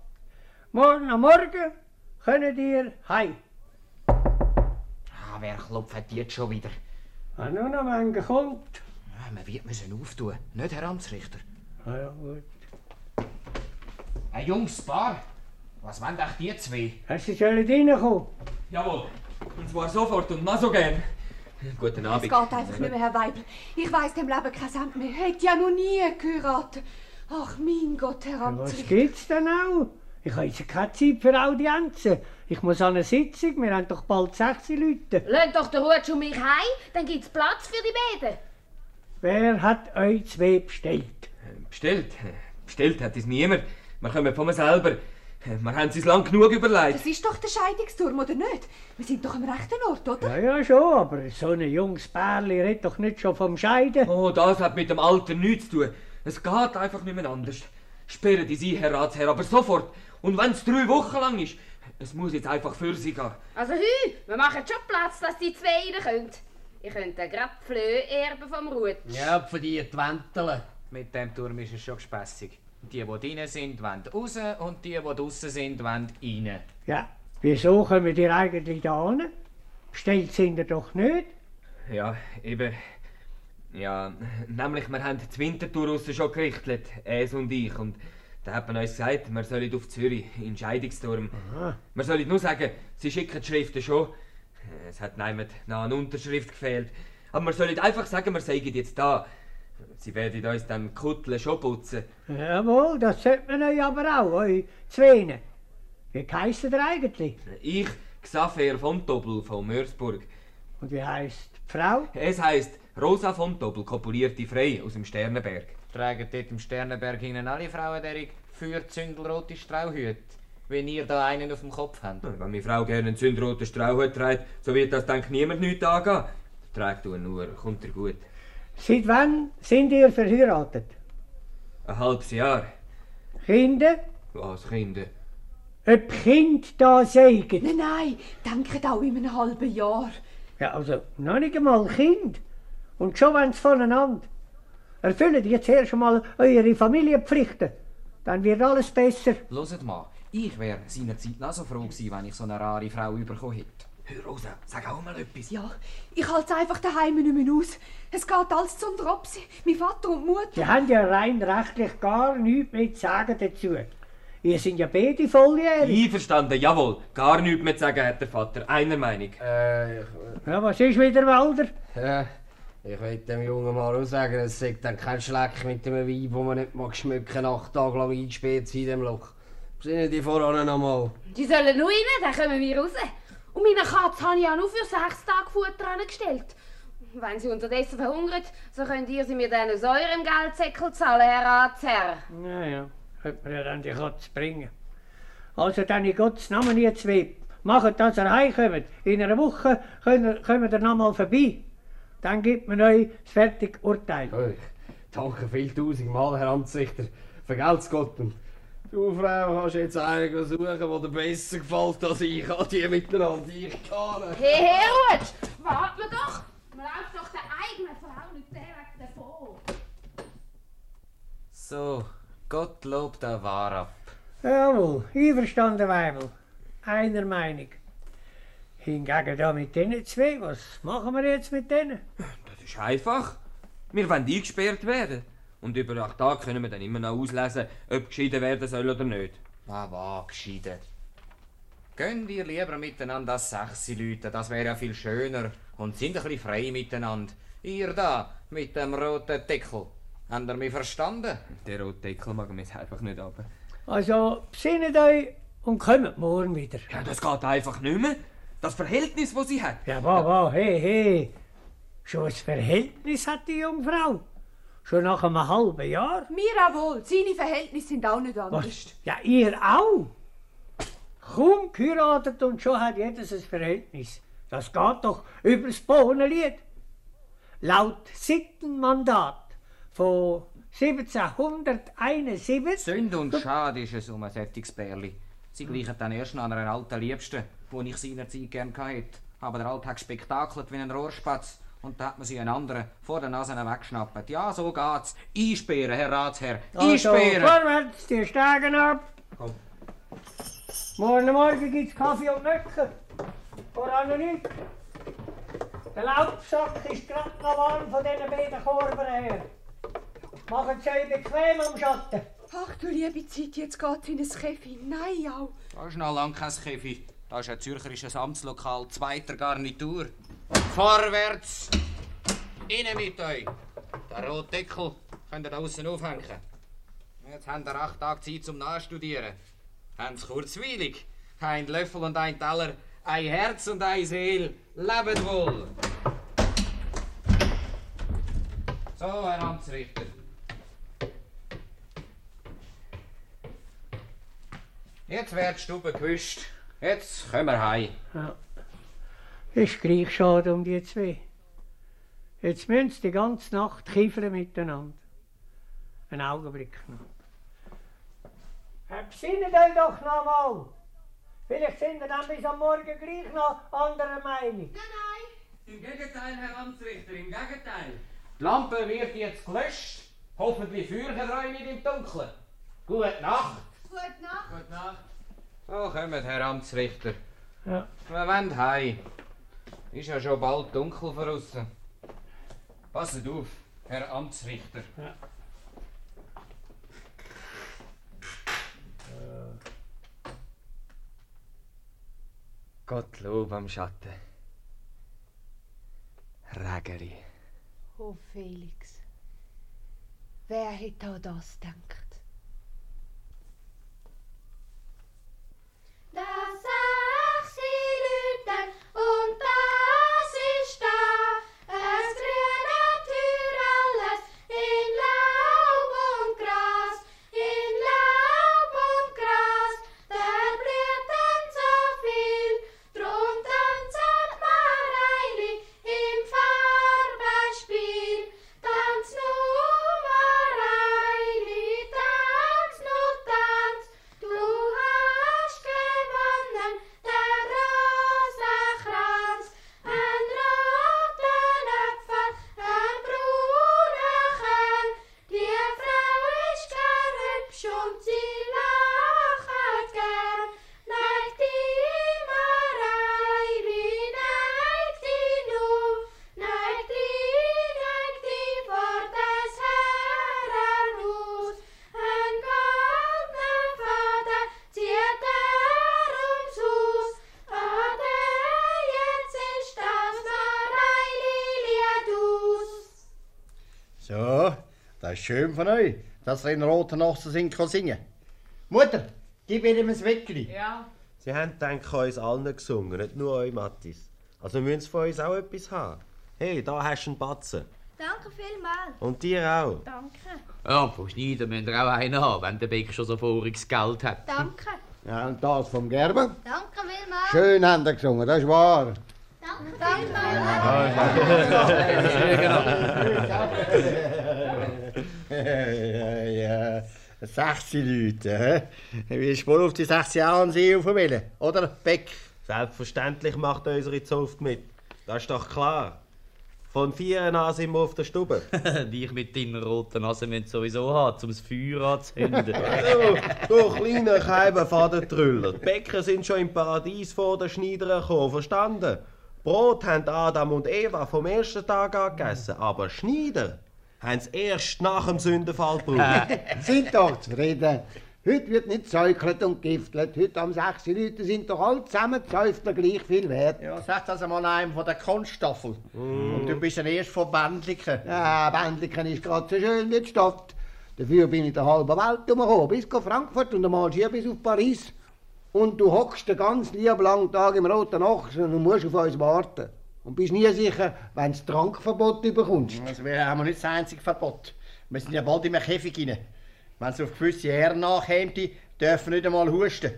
Speaker 16: Morgen am Morgen könnt ihr heim.
Speaker 13: Ah, wer klopft jetzt schon wieder?
Speaker 16: Ah, nur noch wenn kommt.
Speaker 13: Man wird müssen auftun, nicht Herr Amtsrichter.
Speaker 16: Ah, ja, gut.
Speaker 13: Ein junges Paar. Was wollen euch die zwei?
Speaker 16: Hast du sollen reinkommen?
Speaker 10: Jawohl. Und zwar sofort und mal so gern. Guten
Speaker 3: Es
Speaker 10: Abend.
Speaker 3: geht einfach nicht mehr, Herr Weibel. Ich weiss dem Leben kein Cent mehr. Hätte ja noch nie geheiratet. Ach, mein Gott, Herr
Speaker 16: Ja, was
Speaker 3: Amtsrichter.
Speaker 16: gibt's denn auch? Ich habe jetzt keine Zeit für Audienzen. Ich muss an eine Sitzung, wir haben doch bald 16 Leute.
Speaker 15: Lasst doch den Rutsch um mich heim, dann gibt's Platz für die beiden.
Speaker 16: Wer hat euch zwei bestellt?
Speaker 10: Bestellt? Bestellt hat es niemand. Wir kommen von mir selber. Wir haben es uns lang genug überlegt.
Speaker 3: Das ist doch der Scheidungsturm, oder nicht? Wir sind doch am rechten Ort, oder?
Speaker 16: Ja, ja, schon, aber so ein junges Pärli redet doch nicht schon vom Scheiden.
Speaker 10: Oh, das hat mit dem Alter nichts zu tun. Es geht einfach nicht mehr anders. Sperren die Sie, Herr Ratsherr, aber sofort. Und wenn es drei Wochen lang ist, es muss jetzt einfach für Sie gehen.
Speaker 15: Also hü, wir machen schon Platz, dass die zwei rein können. Ich könnte gerade Flöhe erben vom Rutsch.
Speaker 14: Ja, für die die Wäntel.
Speaker 13: mit dem Turm ist es schon gespässig. Die, die drinnen sind, wollen raus und die, die draußen sind, wollen rein.
Speaker 16: Ja, wieso kommen ihr eigentlich da hin? Stellt sind ihr doch nicht.
Speaker 10: Ja, eben. Ja, nämlich, wir haben die Wintertour raus schon gerichtet, es und ich. Und da hat man uns gesagt, wir sollen auf Zürich, in den Scheidungsturm.
Speaker 16: Aha.
Speaker 10: Wir sollen nur sagen, sie schicken die Schriften schon. Es hat niemand nach einer Unterschrift gefehlt. Aber wir sollen einfach sagen, wir seien jetzt da. Sie werden uns dann Kutteln schon putzen.
Speaker 16: Jawohl, das sollte man euch aber auch, euch Zweine. Wie heisst ihr eigentlich?
Speaker 10: Ich, Xaver von Doppel von Mörsburg.
Speaker 16: Und wie heisst die Frau?
Speaker 10: Es heisst Rosa von Doppel, kopulierte Frei aus dem Sternenberg.
Speaker 13: Tragen dort im Sternenberg ihnen alle Frauen derig für zündelrote Strauhüte, wenn ihr da einen auf dem Kopf habt.
Speaker 10: Wenn meine Frau gerne einen zündroten Strauhut trägt, so wird das dann niemand nichts angehen. Trägt du nur, kommt er gut.
Speaker 16: Seit wann sind ihr verheiratet?
Speaker 10: Ein halbes Jahr.
Speaker 16: Kinder?
Speaker 10: Was, Kinder?
Speaker 16: Ob Kind da seien?
Speaker 3: Nein, nein, denkt auch in einem halben Jahr.
Speaker 16: Ja, also noch nicht einmal Kind. Und schon wenn sie voneinander. Erfüllt jetzt erst einmal eure Familienpflichten. Dann wird alles besser.
Speaker 13: Hört mal, ich wäre seinerzeit noch so froh gewesen, wenn ich so eine rare Frau bekommen hätte.
Speaker 10: Hör, Rosa, sag auch mal etwas.
Speaker 3: Ja, ich halte es einfach daheim nicht mehr aus. Es geht alles zum Dropsi. Mein Vater und Mutter.
Speaker 16: Sie haben ja rein rechtlich gar nichts mehr zu sagen dazu. Ihr sind ja beide volljährig.
Speaker 10: Einverstanden, jawohl. Gar nichts mehr zu sagen, hat der Vater. Einer Meinung.
Speaker 14: Äh, ich,
Speaker 16: Ja, was ist wieder, Walder?
Speaker 14: ja, ich will dem Jungen mal auch sagen, es sagt dann kein Schleck mit dem Wein, wo man nicht mag schmücken, acht Tage lang eingesperrt sein in dem Loch. Besinnen die voran noch mal.
Speaker 15: Die sollen nur rein, dann kommen wir raus. Und meine Katze habe ich auch nur für sechs Tage Futter angestellt. Wenn sie unterdessen verhungert, so könnt ihr sie mir dann aus eurem Geldsäckel zahlen, Herr Ratsherr.
Speaker 16: Naja, könnte man ja dann die Katze bringen. Also dann in Gottes Namen ihr zwei, macht, dass ihr heimkommt. In einer Woche könnt- kommt ihr noch mal vorbei. Dann gibt man euch das fertige Urteil.
Speaker 14: Hey, danke viel tausend Mal, Herr Amtssichter. Vergelt's Gott. Und du, Frau, hast jetzt einen suchen, der dir besser gefällt als ich. An die miteinander. Ich kann nicht.
Speaker 15: Hey, wart mir doch. Man läuft doch der eigenen Frau nicht direkt davon.
Speaker 13: So, Gottlob der Wahr ab.
Speaker 16: Jawohl, einverstanden, Weibel. Einer Meinung. Hingegen da mit denen zwei, was machen wir jetzt mit denen?
Speaker 10: Das ist einfach. Wir wollen eingesperrt werden. Und über acht Tage können wir dann immer noch auslesen, ob geschieden werden soll oder nicht.
Speaker 13: Ah, was, geschieden. Gönnt ihr lieber miteinander als sechs Leute, das wäre ja viel schöner. Und sind ein bisschen frei miteinander. Ihr da, mit dem roten Deckel. Habt ihr mich verstanden?
Speaker 10: Der rote Deckel mag mir einfach nicht ab.
Speaker 16: Also besinnet euch und kommt morgen wieder.
Speaker 10: Ja, das geht einfach nicht mehr. Das Verhältnis, das sie hat.
Speaker 16: Ja, wa, wa, hey, hey. Schon ein Verhältnis hat die Jungfrau. Schon nach einem halben Jahr.
Speaker 3: Mir auch wohl. Seine Verhältnisse sind auch nicht anders.
Speaker 16: Was? Ja, ihr auch? Kaum geheiratet und schon hat jedes ein Verhältnis. Das geht doch übers Bohnenlied. Laut Sittenmandat von 1771
Speaker 13: Sünd und Schade ist es um ein solches Bärli. Sie gleichen dann erst an einer alten Liebsten, die ich seinerzeit gern hatte. Aber der Alte hat gespektakelt wie ein Rohrspatz. Und da hat man sie einen anderen vor der Nase weggeschnappt. Ja, so geht's. Einsperren, Herr Ratsherr.
Speaker 16: Also,
Speaker 13: Einsperren!
Speaker 16: vorwärts, die steigen ab.
Speaker 13: Komm.
Speaker 16: Morgen Morgen gibt's Kaffee und Nöcker. Voran noch nicht. Der Laubsack ist gerade noch warm von diesen beiden Korben her. Machen Sie euch bequem am Schatten.
Speaker 3: Ach du liebe Zeit, jetzt geht's in ein Käfi. Nein, auch.
Speaker 13: Da ist noch lang kein Käfi. Da ist ein zürcherisches Amtslokal zweiter Garnitur. Vorwärts! Innen mit euch! Der rote Deckel könnt ihr da außen aufhängen. Jetzt habt ihr acht Tage Zeit zum Nachstudieren. Haben's kurzweilig. Ein Löffel und ein Teller, ein Herz und ein Seel. Lebt wohl! So, Herr Amtsrichter. Jetzt wird die Stube gewischt. Jetzt können wir heim.
Speaker 16: Ja. Ist gleich schade um die zwei. Jetzt müssen sie die ganze Nacht kiefern miteinander. Einen Augenblick noch. Besinnet euch doch noch mal. Vielleicht sind wir dann bis am Morgen gleich noch anderer Meinung.
Speaker 10: Im Gegenteil, Herr Amtsrichter, im Gegenteil.
Speaker 13: Die Lampe wird jetzt gelöscht Hoffentlich führen ihr euch nicht im Dunkeln.
Speaker 8: Gute Nacht.
Speaker 15: Gute Nacht.
Speaker 13: Gute Nacht. So, kommt, Herr Amtsrichter.
Speaker 16: Ja.
Speaker 13: Wir wollen heim. Ist ja schon bald dunkel draussen. Passet auf, Herr Amtsrichter.
Speaker 16: Ja.
Speaker 10: Gottlob am Schatten. Rägeri.
Speaker 15: Oh, Felix. Wer hätte auch das gedacht? Das
Speaker 8: schön von euch, dass ihr in roten Nassen singt kann singen. Mutter, gib ihm ein Weckli.
Speaker 12: Ja.
Speaker 17: Sie haben, denke ich, uns allen gesungen, nicht nur euch, Mattis. Also müssen sie von uns auch etwas haben. Hey, da hast du einen Batzen.
Speaker 15: Danke vielmals.
Speaker 17: Und dir auch.
Speaker 15: Danke.
Speaker 18: Ja, von Schneider müsst ihr auch einen haben, wenn der Beck schon so voriges Geld hat.
Speaker 15: Danke.
Speaker 8: Ja, und das vom Gerben.
Speaker 15: Danke vielmals.
Speaker 8: Schön haben ihr gesungen, das ist wahr.
Speaker 15: Danke
Speaker 8: ja, 16 Leute, hä? Wie ist wohl auf die 16 Jahre See aufwählen, oder, Beck?
Speaker 17: Selbstverständlich macht unsere Zunft mit. Das ist doch klar. Von vier an sind wir auf der Stube.
Speaker 18: Dich mit deiner roten Nase müssen sowieso haben, um das Feuer anzuzünden.
Speaker 17: du, du kleiner Keibenfadentrüller. Die Bäcker sind schon im Paradies vor den Schneidern gekommen, verstanden? Brot haben Adam und Eva vom ersten Tag an gegessen, aber Schneider haben es erst nach dem Sündenfall gebraucht.
Speaker 19: Sind doch zufrieden. Heute wird nicht gesäukelt und giftelt. Heute am 6. Leute sind doch alle zusammen Zäufler gleich viel wert.
Speaker 8: Ja, sag das einmal einem von der Konststaffel. Und du bist ja erst von Bändliken.
Speaker 19: Ja, Bändliken ist gerade so schön wie die Stadt. Dafür bin ich der halben Welt umgekommen, bis auf Frankfurt und einmal hier bis auf Paris. Und du hockst den ganz lieben langen Tag im roten Ochsen und musst auf uns warten. Und bist nie sicher, wenn du das Trankverbot bekommst.
Speaker 8: Das wäre auch nicht das einzige Verbot. Wir sind ja bald im Käfig rein. Wenn es auf gewisse Herren nachkommt, dürfen wir nicht einmal husten.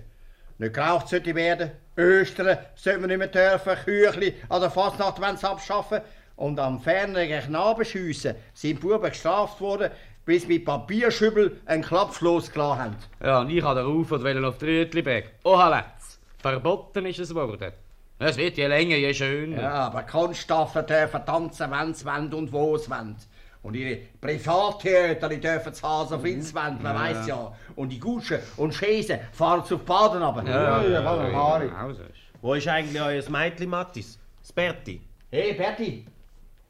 Speaker 8: Nicht geraucht sollte werden, Östern sollten wir nicht mehr dürfen, Küchli an der Fasnacht wollen sie abschaffen. Und am ferneren Knabenschiessen sind die Buben gestraft worden, bis sie mit Papierschübbel einen Klaps losgelassen haben.
Speaker 18: Ja, und ich habe den Ruf und wollen auf die Rütliberg. Oh, Letz. Verboten ist es worden. Es wird je länger, je schöner.
Speaker 8: Ja, aber Konststaffeln dürfen tanzen, wenn sie wollen und wo sie wollen. Und ihre Privattheater die dürfen zu so viel sie wollen, man
Speaker 18: Ja.
Speaker 8: weiss ja. Und die Guschen und Schäse fahren zu Baden runter.
Speaker 17: Ja, ja,
Speaker 8: ja,
Speaker 17: ja,
Speaker 8: ja.
Speaker 17: Wo ist eigentlich euer Mädchen, Mattis? Das Berti.
Speaker 8: Hey, Berti,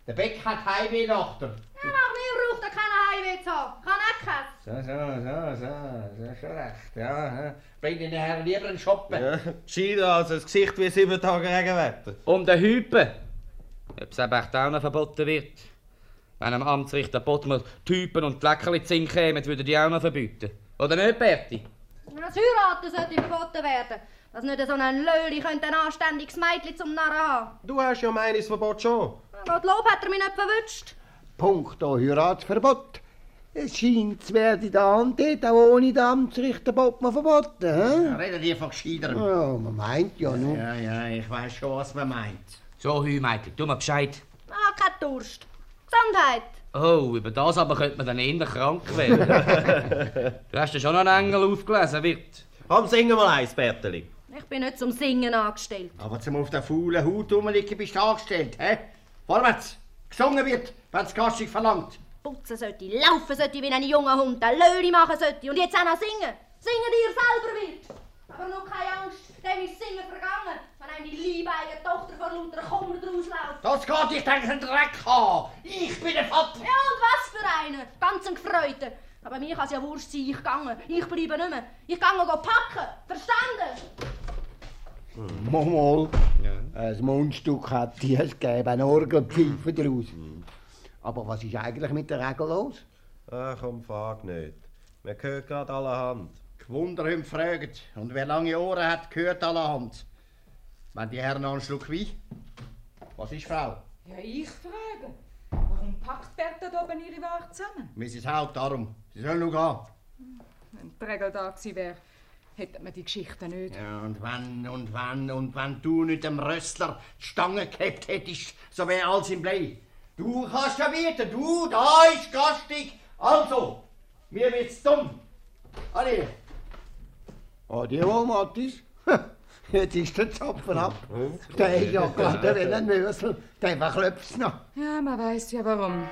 Speaker 8: der Beck hat Heimweh nach dir.
Speaker 15: Ja, mach mir ruft, er keine Heimweh zu haben. Kann auch keinen.
Speaker 8: So, so, so, so, so, schon recht, ja. hä. Bring den Herrn lieber einen Shoppen.
Speaker 17: Ja, gescheiter als ein Gesicht wie sieben Tage Regenwetter.
Speaker 18: Um den Hüpen. Ob es eben echt auch noch verboten wird. Wenn am Amtsrichter Bottmer Typen und die Leckerli zu kämen, würden die auch noch verbieten. Oder nicht, Berti?
Speaker 15: Das Heiraten sollte verboten werden. Dass nicht so ein Löli könnte ein anständiges Mädchen zum Narren haben.
Speaker 17: Du hast ja meines Verbot schon.
Speaker 15: Gottlob hat er mich nicht verwünscht.
Speaker 19: Punkt Heiratsverbot. Es scheint, es werde da und dort auch ohne den Amtsrichter Bottmann verboten.
Speaker 8: Ja,
Speaker 19: Hä?
Speaker 8: reden die von gescheiterem.
Speaker 19: Ja, man meint ja nur.
Speaker 8: Ja, ja, ich weiß schon, was man meint.
Speaker 18: So, Hümeitli, tu mir Bescheid.
Speaker 15: Ah, kein Durst. Gesundheit.
Speaker 18: Oh, über das aber könnte man dann eher krank werden. du hast ja schon noch einen Engel aufgelesen, Wirt.
Speaker 17: Komm, singen mal eins, Berteli.
Speaker 15: Ich bin nicht zum Singen angestellt.
Speaker 8: Aber zum auf der faulen Haut rumliegen bist du angestellt, hä? Vorwärts! Gesungen wird, wenn es Gaschig verlangt.
Speaker 20: putzen sollte, laufen sollte wie ein junger Hund, ein Löli machen sollte und jetzt auch noch singen. Singen ihr selber wird. Aber noch keine Angst, dem ist Singen vergangen, wenn einem die liebe eigene Tochter vor lauter Kummer rausläuft.
Speaker 8: Das geht dich denke einen Dreck an. Ich bin der Vater.
Speaker 20: Ja, und was für einen? Ganz ein Gefreuten. Aber mir kann es ja wurscht sein, ich gange. Ich bleibe nicht mehr. Ich gange go packen. Verstanden?
Speaker 19: Mal, ein Mundstück hat die es gegeben, eine Orgelpfeife daraus. Aber was ist eigentlich mit der Regel los?
Speaker 17: Ach komm, frag nicht. Man hört gerade allerhand.
Speaker 8: Gewunder fragen. Und wer lange Ohren hat, gehört allerhand. Wenn die Herren noch einen Schluck Wein? Was ist, Frau?
Speaker 7: Ja, ich frage. Warum packt Bertha da oben ihre Ware zusammen?
Speaker 8: Mrs. Haut, darum. Sie soll noch gehen.
Speaker 7: Wenn die Regel da gewesen wäre, hätten wir die Geschichte nicht.
Speaker 8: Ja, und wenn, und wenn, und wenn du nicht dem Röstler die Stange gehabt hättest, so wäre alles im Blei. Du kannst ja bieten, du, da ist gastig. Also, mir wird's dumm. Alle.
Speaker 19: Adi wohl, Mattis. Jetzt ist der Zapfen ab. Der ist ja gerade wie ein Nösel. Der verklopft's noch.
Speaker 7: Ja, man weiß ja warum.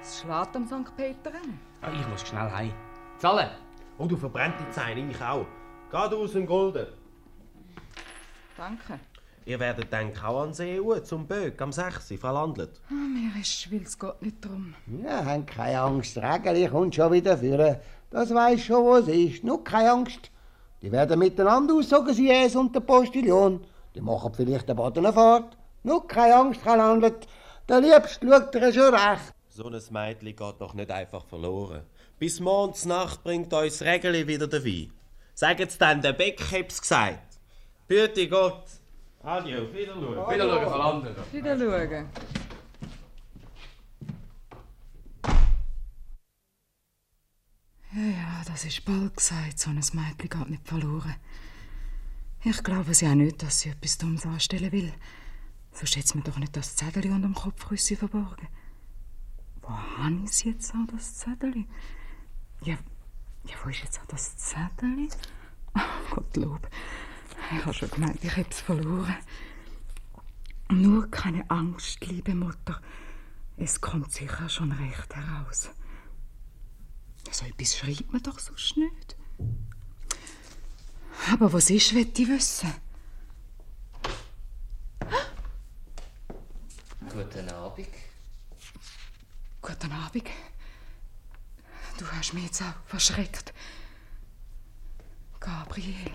Speaker 7: Es schlägt am St. Peter an.
Speaker 18: Ah, ich muss schnell heim.
Speaker 17: Zahlen! Oh, du verbrennt die Zeine, ich auch. Geht aus dem Golden.
Speaker 7: Danke.
Speaker 17: Ihr werdet dann auch an See Uhr zum Böck am 6. verlandelt.
Speaker 7: Ah, mir ist, es geht nicht drum.
Speaker 19: Ja, habt keine Angst. Regeli kommt schon wieder führen. Das weiß schon, wo es ist. Nur keine Angst. Die werden miteinander aussagen, sie es und der Postillon. Die machen vielleicht eine Badenfahrt. Nur keine Angst, Herr Landlet. Der Liebste schaut dir schon recht.
Speaker 17: So ein Mädchen geht doch nicht einfach verloren. Bis morgens Nacht bringt uns Regeli wieder den Wein. Sagen's dann, der Beck hab's gesagt. Bitte Gott. Adieu, wieder schauen.
Speaker 18: Wieder schauen, verlandet.
Speaker 7: Wieder schauen. Ja, ja, das ist bald gesagt. So ein Mädchen geht nicht verloren. Ich glaube sie auch nicht, dass sie etwas Dummes anstellen will. Sonst hätte mir doch nicht das Zettel unter dem Kopfrüssi verborgen. Wo habe ich sie jetzt auch, das Zettel? Ja, ja, wo ist jetzt auch das Zettel? Oh, Gottlob. Ich habe schon gemeint, ich hätte es verloren. Nur keine Angst, liebe Mutter. Es kommt sicher schon recht heraus. So etwas schreibt man doch sonst nicht. Aber was ist, will ich wissen.
Speaker 13: Guten Abend.
Speaker 7: Guten Abend. Du hast mich jetzt auch verschreckt. Gabriel.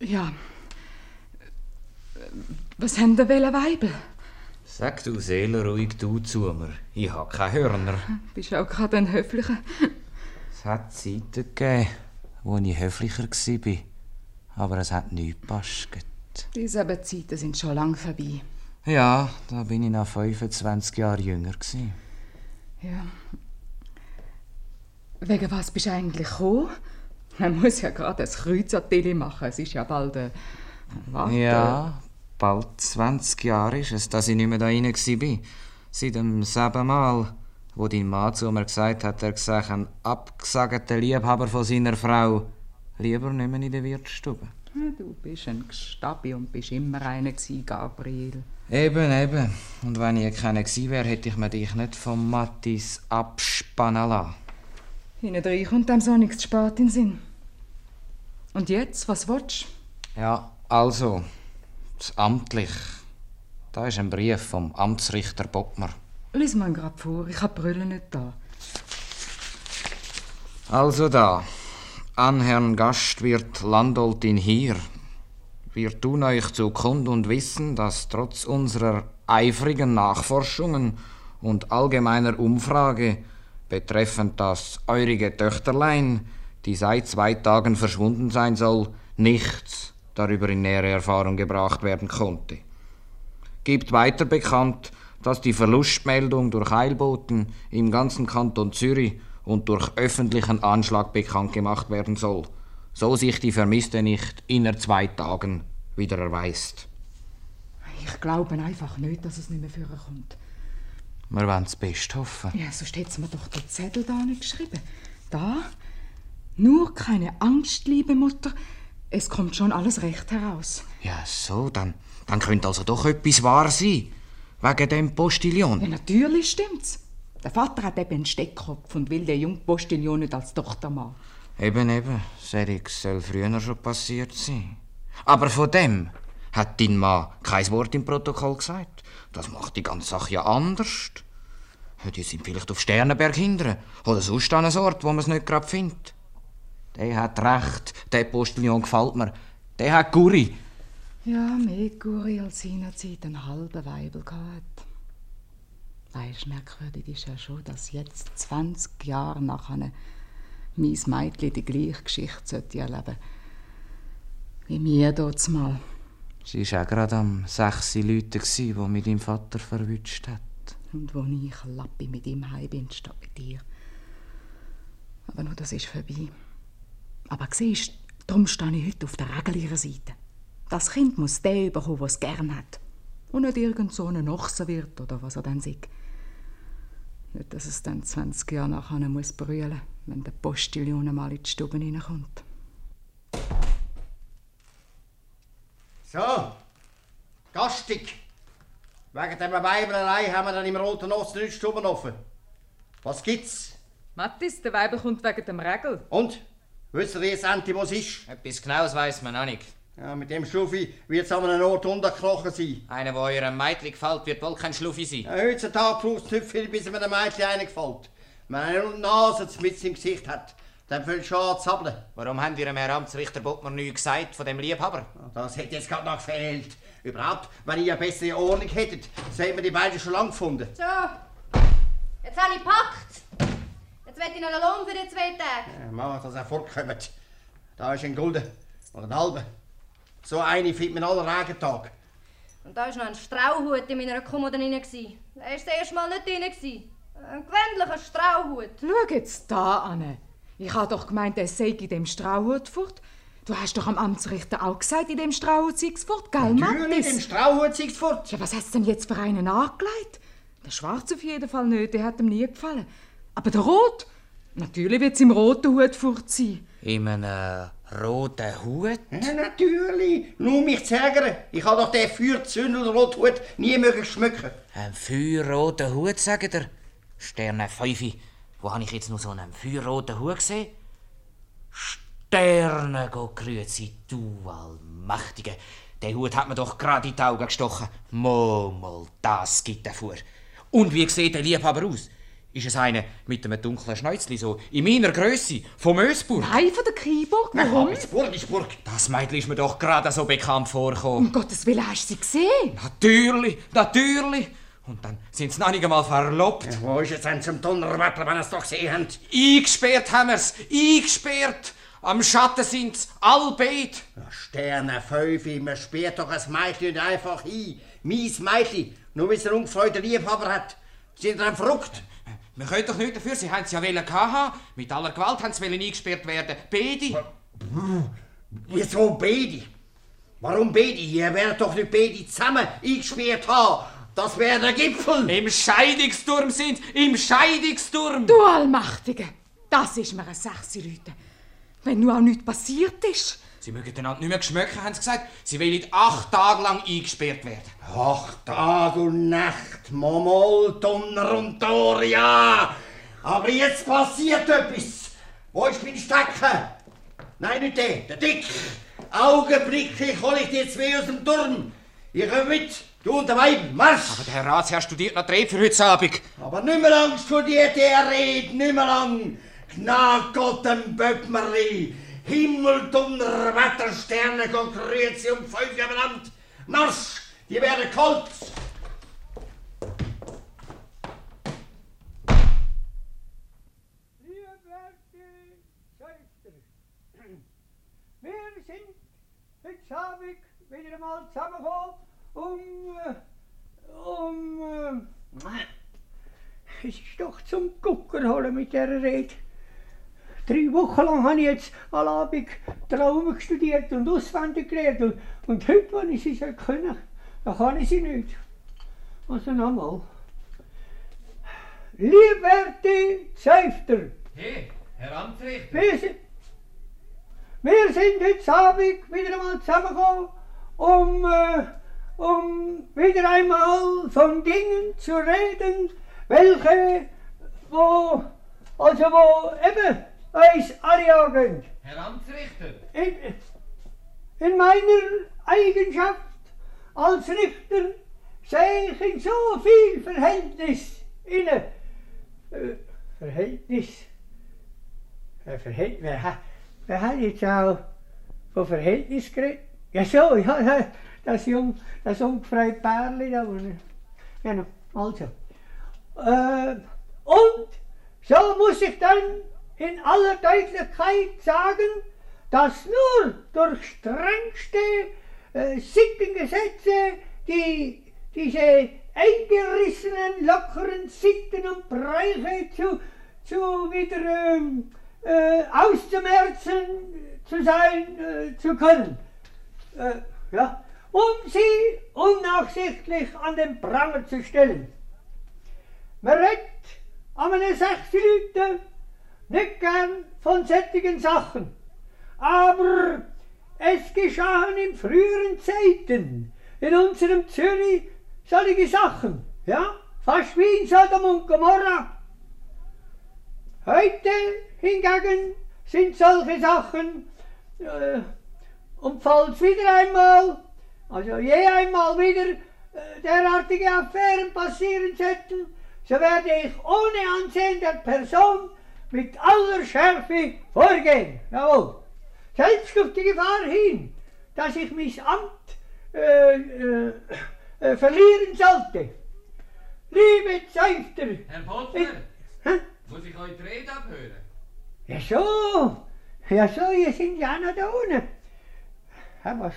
Speaker 7: Ja. Was haben der Welle Weibel?
Speaker 13: Sag du Seele ruhig du zu mir. Ich hab keine Hörner.
Speaker 7: Bist auch gerade ein Höflicher.
Speaker 13: Es hat Zeiten gegeben, wo ich höflicher war. Aber es hat nichts gepasst.
Speaker 7: Diese aber Zeiten sind schon lang vorbei.
Speaker 13: Ja, da bin ich noch 25 Jahre jünger. Gewesen.
Speaker 7: Ja. Wegen was bist du eigentlich gekommen? Man muss ja gerade ein Kreuz an die Tele machen. Es ist ja bald ein... Warte.
Speaker 13: Ja, bald 20 Jahre ist es, dass ich nicht mehr da rein war. Seit dem selben Mal, wo dein Mann zu mir gesagt hat, er gesagt, ein abgesagter Liebhaber von seiner Frau, lieber nicht mehr in der Wirtsstube.
Speaker 7: Du bist ein Gestabi und bist immer einer gewesen, Gabriel.
Speaker 13: Eben, eben. Und wenn ich keiner gewesen wäre, hätte ich mir dich nicht vom Mattis abspannen lassen.
Speaker 7: Hinten kommt dem so nichts zu spät in Sinn. Und jetzt, was willst
Speaker 13: Ja, also, das amtlich. Da ist ein Brief vom Amtsrichter Bottmer.
Speaker 7: du? Lies mal grad vor, ich hab Brille nicht da.
Speaker 13: Also da, an Herrn Gastwirt Landoltin hier. Wir tun euch zu Kund und wissen, dass trotz unserer eifrigen Nachforschungen und allgemeiner Umfrage betreffend das eurige Töchterlein, die seit zwei Tagen verschwunden sein soll, nichts darüber in nähere Erfahrung gebracht werden konnte. Gibt weiter bekannt, dass die Verlustmeldung durch Eilboten im ganzen Kanton Zürich und durch öffentlichen Anschlag bekannt gemacht werden soll, so sich die Vermisste nicht inner zwei Tagen wieder erweist.
Speaker 7: Ich glaube einfach nicht, dass es nicht mehr kommt.
Speaker 13: Wir wollen das Beste hoffen.
Speaker 7: Ja, sonst hätte mir doch den Zettel da nicht geschrieben. Da? Nur keine Angst, liebe Mutter. Es kommt schon alles recht heraus.
Speaker 13: Ja, so, dann, dann könnte also doch etwas wahr sein. Wegen dem Postillon.
Speaker 7: Ja, natürlich stimmt's. Der Vater hat eben einen Steckkopf und will den jungen Postillon nicht als Tochtermann.
Speaker 13: Eben, eben. Seriges soll früher schon passiert sein. Aber von dem hat dein Mann kein Wort im Protokoll gesagt. Das macht die ganze Sache ja anders. Die sind vielleicht auf Sternenberg hinten oder sonst an einem Ort, wo man es nicht gerade findet. Der hat recht, der Postillon gefällt mir. Der hat Guri.
Speaker 7: Ja, mehr Guri als seinerzeit einen halben Weibel gehabt. Weisst, merkwürdig ist ja schon, dass jetzt 20 Jahre nach einem mein Mädchen die gleiche Geschichte sollte erleben wie mir dort mal.
Speaker 13: Sie war auch gerade am sechs Leute, die mit deinem Vater verwünscht hat.
Speaker 7: Und wo ich Lappi mit ihm heim bin, statt mit dir. Aber nur das ist vorbei. Aber siehst, darum stehe ich heute auf der Regel ihrer Seite. Das Kind muss den bekommen, der es gern hat. Und nicht irgend so ein wird oder was er dann sagt. Nicht, dass es dann 20 Jahre nachher muss brüllen, wenn der Postillon mal in die Stube reinkommt.
Speaker 8: So, gastig. Wegen dieser Weiberei haben wir dann im Roten Osten nicht Stuben offen. Was gibt's?
Speaker 12: Mattis, der Weibel kommt wegen dem Regel.
Speaker 8: Und? Wisst ihr jetzt endlich, was ist?
Speaker 13: Etwas Genaues weiss man noch nicht.
Speaker 8: Ja, mit dem Schluffi wird es an einem Ort untergekrochen sein.
Speaker 13: Einer, der eurem Mädchen gefällt, wird wohl kein Schluffi sein.
Speaker 8: Ja, heutzutage braucht es nicht viel, bis einem Mädchen einen gefällt. Wenn er eine Nase mit im Gesicht hat, dann fällt schon an zu sabbeln.
Speaker 13: Warum haben ihr dem Herr Amtsrichter Bottmer nichts gesagt von dem Liebhaber?
Speaker 8: Das hätte jetzt gerade noch gefehlt. Überhaupt, wenn ihr eine bessere Ordnung hättet, so hätten wir die beiden schon lange gefunden.
Speaker 20: So, jetzt habe ich gepackt. Jetzt will ich noch einen Lohn für die zwei Tage.
Speaker 8: Ja, Mama, dass er fortkommt. Da ist ein Gulden oder ein halber. So eine findet man alle Regentag.
Speaker 20: Und da war noch ein Strauhut in meiner Kommode drin. Der war das erste Mal nicht drin. Ein gewöhnlicher Strauhut.
Speaker 7: Schau jetzt da an. Ich habe doch gemeint, er sei in dem Strauhut fort. Du hast doch am Amtsrichter auch gesagt, in dem Strauhut sei es fort, gell,
Speaker 8: Natürlich,
Speaker 7: Mattis?
Speaker 8: im Strauhut sei es fort.
Speaker 7: Ja, was hast du denn jetzt für einen angelegt? Der Schwarze auf jeden Fall nicht, der hat ihm nie gefallen. Aber der Rot? Natürlich wird es im roten Hut fort sein.
Speaker 13: In einem roten Hut?
Speaker 8: Ja, natürlich. Nur mich zu ärgern. Ich habe doch den Feuerzündelrothut nie mögen schmücken.
Speaker 13: Ein feuerroter Hut, sagt er. Sterne Fünfi. Wo habe ich jetzt noch so einen feuerroten Hut gesehen? Sterne, Gott grüezi, du Allmächtige. Der Hut hat mir doch gerade in die Augen gestochen. Momol, das gibt er vor. Und wie sieht der Liebhaber aus? Ist es einer mit einem dunklen Schnäuzli, so in meiner Größe, vom Ösburg?
Speaker 7: Nein, von der Kieburg. Warum?
Speaker 8: Burgisburg.
Speaker 13: Das Mädchen ist mir doch gerade so bekannt vorgekommen.
Speaker 7: Um Gottes Willen, hast du sie gesehen?
Speaker 13: Natürlich, natürlich. Und dann sind sie noch nicht einmal verlobt.
Speaker 8: Ja, wo ist jetzt ein zum Donnerwetter, wenn es doch habt?
Speaker 13: Eingesperrt haben wir's, eingesperrt. Am Schatten sind's, allbeid.
Speaker 8: Ja, Sterne Fünfi, man sperrt doch ein Mädchen nicht einfach ein. Mies Mädchen, nur weil es einen ungefreuten Liebhaber hat. Sind ihr dann verrückt?
Speaker 13: Wir können doch nichts dafür, sie haben es ja wollen haben. Mit aller Gewalt haben sie eingesperrt werden. Beide.
Speaker 8: Wieso beide? Warum beide? Ihr werdet doch nicht beide zusammen eingesperrt haben. Das wäre der Gipfel.
Speaker 13: Im Scheidungsturm sind, im Scheidungsturm.
Speaker 7: Du Allmächtige, das ist mir ein sechsi Leute. Wenn nur auch nichts passiert ist.
Speaker 13: Sie mögen einander nicht mehr geschmöcken, haben sie gesagt. Sie wollen acht Tage lang eingesperrt werden.
Speaker 8: Acht Tag und Nacht, Momol, Donner und Tor, ja. Aber jetzt passiert etwas. Wo ist mein Stecken? Nein, nicht der, der Dick. Augenblicklich hol ich die zwei aus dem Turm. Ich komme mit, du und der Weib, Marsch.
Speaker 13: Aber der Herr Ratsherr studiert noch Dreh für heute Abend.
Speaker 8: Aber nicht mehr lang studiert er Rede, nicht mehr lang. Gnad Gott Böckmerli. Himmel, Donner, Wetter, Sterne, Gott grüezi um fünf Jahre Land. Marsch, die werden kalt.
Speaker 16: Wir sind heute Abend wieder einmal zusammengekommen, um. um. es ist doch zum Gucker holen mit dieser Rede. Drei Wochen lang habe ich jetzt alle Abend Traum studiert und auswendig gelernt. Und, und heute, wenn ich sie soll können, dann kann ich sie nicht. Also nochmal. Liebwerte Seifter,
Speaker 18: Hey, Herr Amtsrichter.
Speaker 16: wir sind, wir sind heute Abend wieder einmal zusammengekommen, um, äh, um wieder einmal von Dingen zu reden, welche, wo, also wo eben euch anjagen.
Speaker 13: Herr Amtsrichter.
Speaker 16: In, in meiner Eigenschaft als Richter sehe ich in so viel Verhältnis inne. Äh, Verhältnis? Äh, Verhältnis? Wer, wer hat jetzt auch von Verhältnis geredet? Ja so, ja, ja, das, jung, das ungefreie Pärli da. Genau, also. Äh, und so muss ich dann in aller Deutlichkeit sagen, dass nur durch strengste äh, Sittengesetze die, diese eingerissenen, lockeren Sitten und Bräuche zu, zu wieder ähm, äh, auszumerzen zu sein äh, zu können. Äh, ja, um sie unnachsichtlich an den Pranger zu stellen. Man redet an einem sechs Leuten nicht gern von sättigen Sachen, aber es geschahen in früheren Zeiten in unserem Zürich solche Sachen, ja, fast wie in Sodom und Gomorra. Heute hingegen sind solche Sachen, äh, und falls wieder einmal, also je einmal wieder äh, derartige Affären passieren sollten, so werde ich ohne Ansehen der Person mit aller Schärfe vorgehen. Jawohl. Selbst auf die Gefahr hin, dass ich mein Amt äh, äh, äh, verlieren sollte. Liebe Zeuchter,
Speaker 13: Herr Pottner.
Speaker 16: Hä?
Speaker 13: Muss ich euch die Rede abhören?
Speaker 16: ja so, ja so, ihr seid ja noch da unten. Ja, was?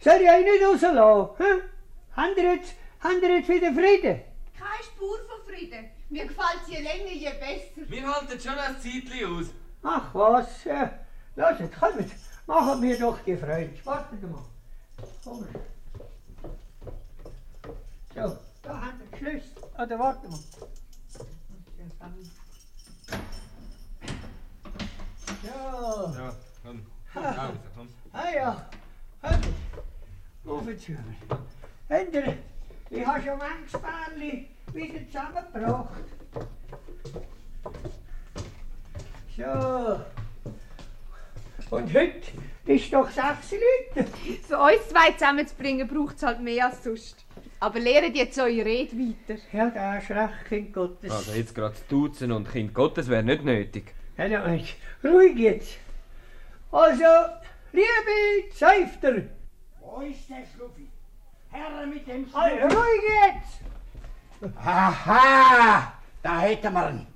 Speaker 16: Soll ich euch nicht rauslassen? Hä? Habt ihr jetzt, habt ihr jetzt wieder Frieden?
Speaker 21: Keine Spur von Frieden. Mir gefällt je länger, je besser.
Speaker 13: Wir halten schon ein Zeitchen aus.
Speaker 16: Ach was, äh, lasst, kommt, machen wir doch die Freude. Wartet mal. Komm. So, da haben wir den Schlüssel. Oder warte mal. So.
Speaker 13: Ja, komm.
Speaker 16: Ha.
Speaker 13: Raus, komm.
Speaker 16: Ah ja, hört Habt ihr, ich habe schon manches Pärli wieder zusammengebracht. So. Und heute ist doch sechs Leute.
Speaker 3: Für uns zwei zusammenzubringen, braucht es halt mehr als sonst. Aber lehrt jetzt eure Rede weiter.
Speaker 16: Ja, da hast recht, Kind Gottes.
Speaker 10: Also jetzt gerade zu duzen und Kind Gottes wäre nicht nötig.
Speaker 16: Ja, Mensch, ruhig jetzt. Also, liebe Zeifter.
Speaker 8: Wo ist der Schluffi? Herr mit dem
Speaker 16: Schluffi. ruhig jetzt.
Speaker 8: Aha, da hätten wir ihn.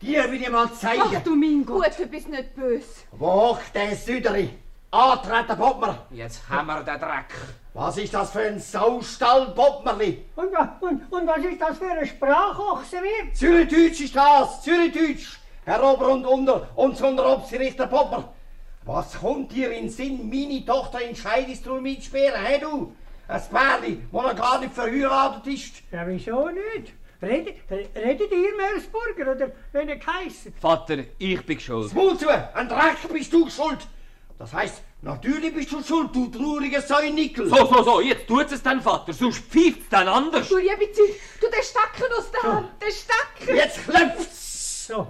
Speaker 8: Dir will ich mal zeigen.
Speaker 3: Ach du mein Gott. Gut, du bist nicht böse.
Speaker 8: Wo der Süderi? Antreten, Bobbmer.
Speaker 13: Jetzt haben wir den Dreck.
Speaker 8: Was ist das für ein Saustall, Bobbmerli?
Speaker 16: Und, und, und was ist das für ein Sprachochsenwirt?
Speaker 8: Zürichdeutsch ist das, Zürichdeutsch. Herr Ober und Unter, unser Unterobsrichter Bobbmer. Was kommt dir in den Sinn, meine Tochter in Scheidungstur mitsperren, hä du? Ein Pärli, wo noch gar nicht verheiratet ist.
Speaker 16: Ja, wieso nicht? Redet, redet ihr Meersburger oder wenn ihr geheissen?
Speaker 10: Vater, ich bin schuld.
Speaker 8: Mund zu, ein Dreck bist du schuld. Das heißt, natürlich bist du schuld, du trauriger Säunickel.
Speaker 10: So, so, so, jetzt tut's es dann, Vater, sonst pfeift's dann anders.
Speaker 3: Du liebe Zeit, du den Stecken aus der Hand, den Stecken!
Speaker 8: Jetzt klopft's!
Speaker 16: So.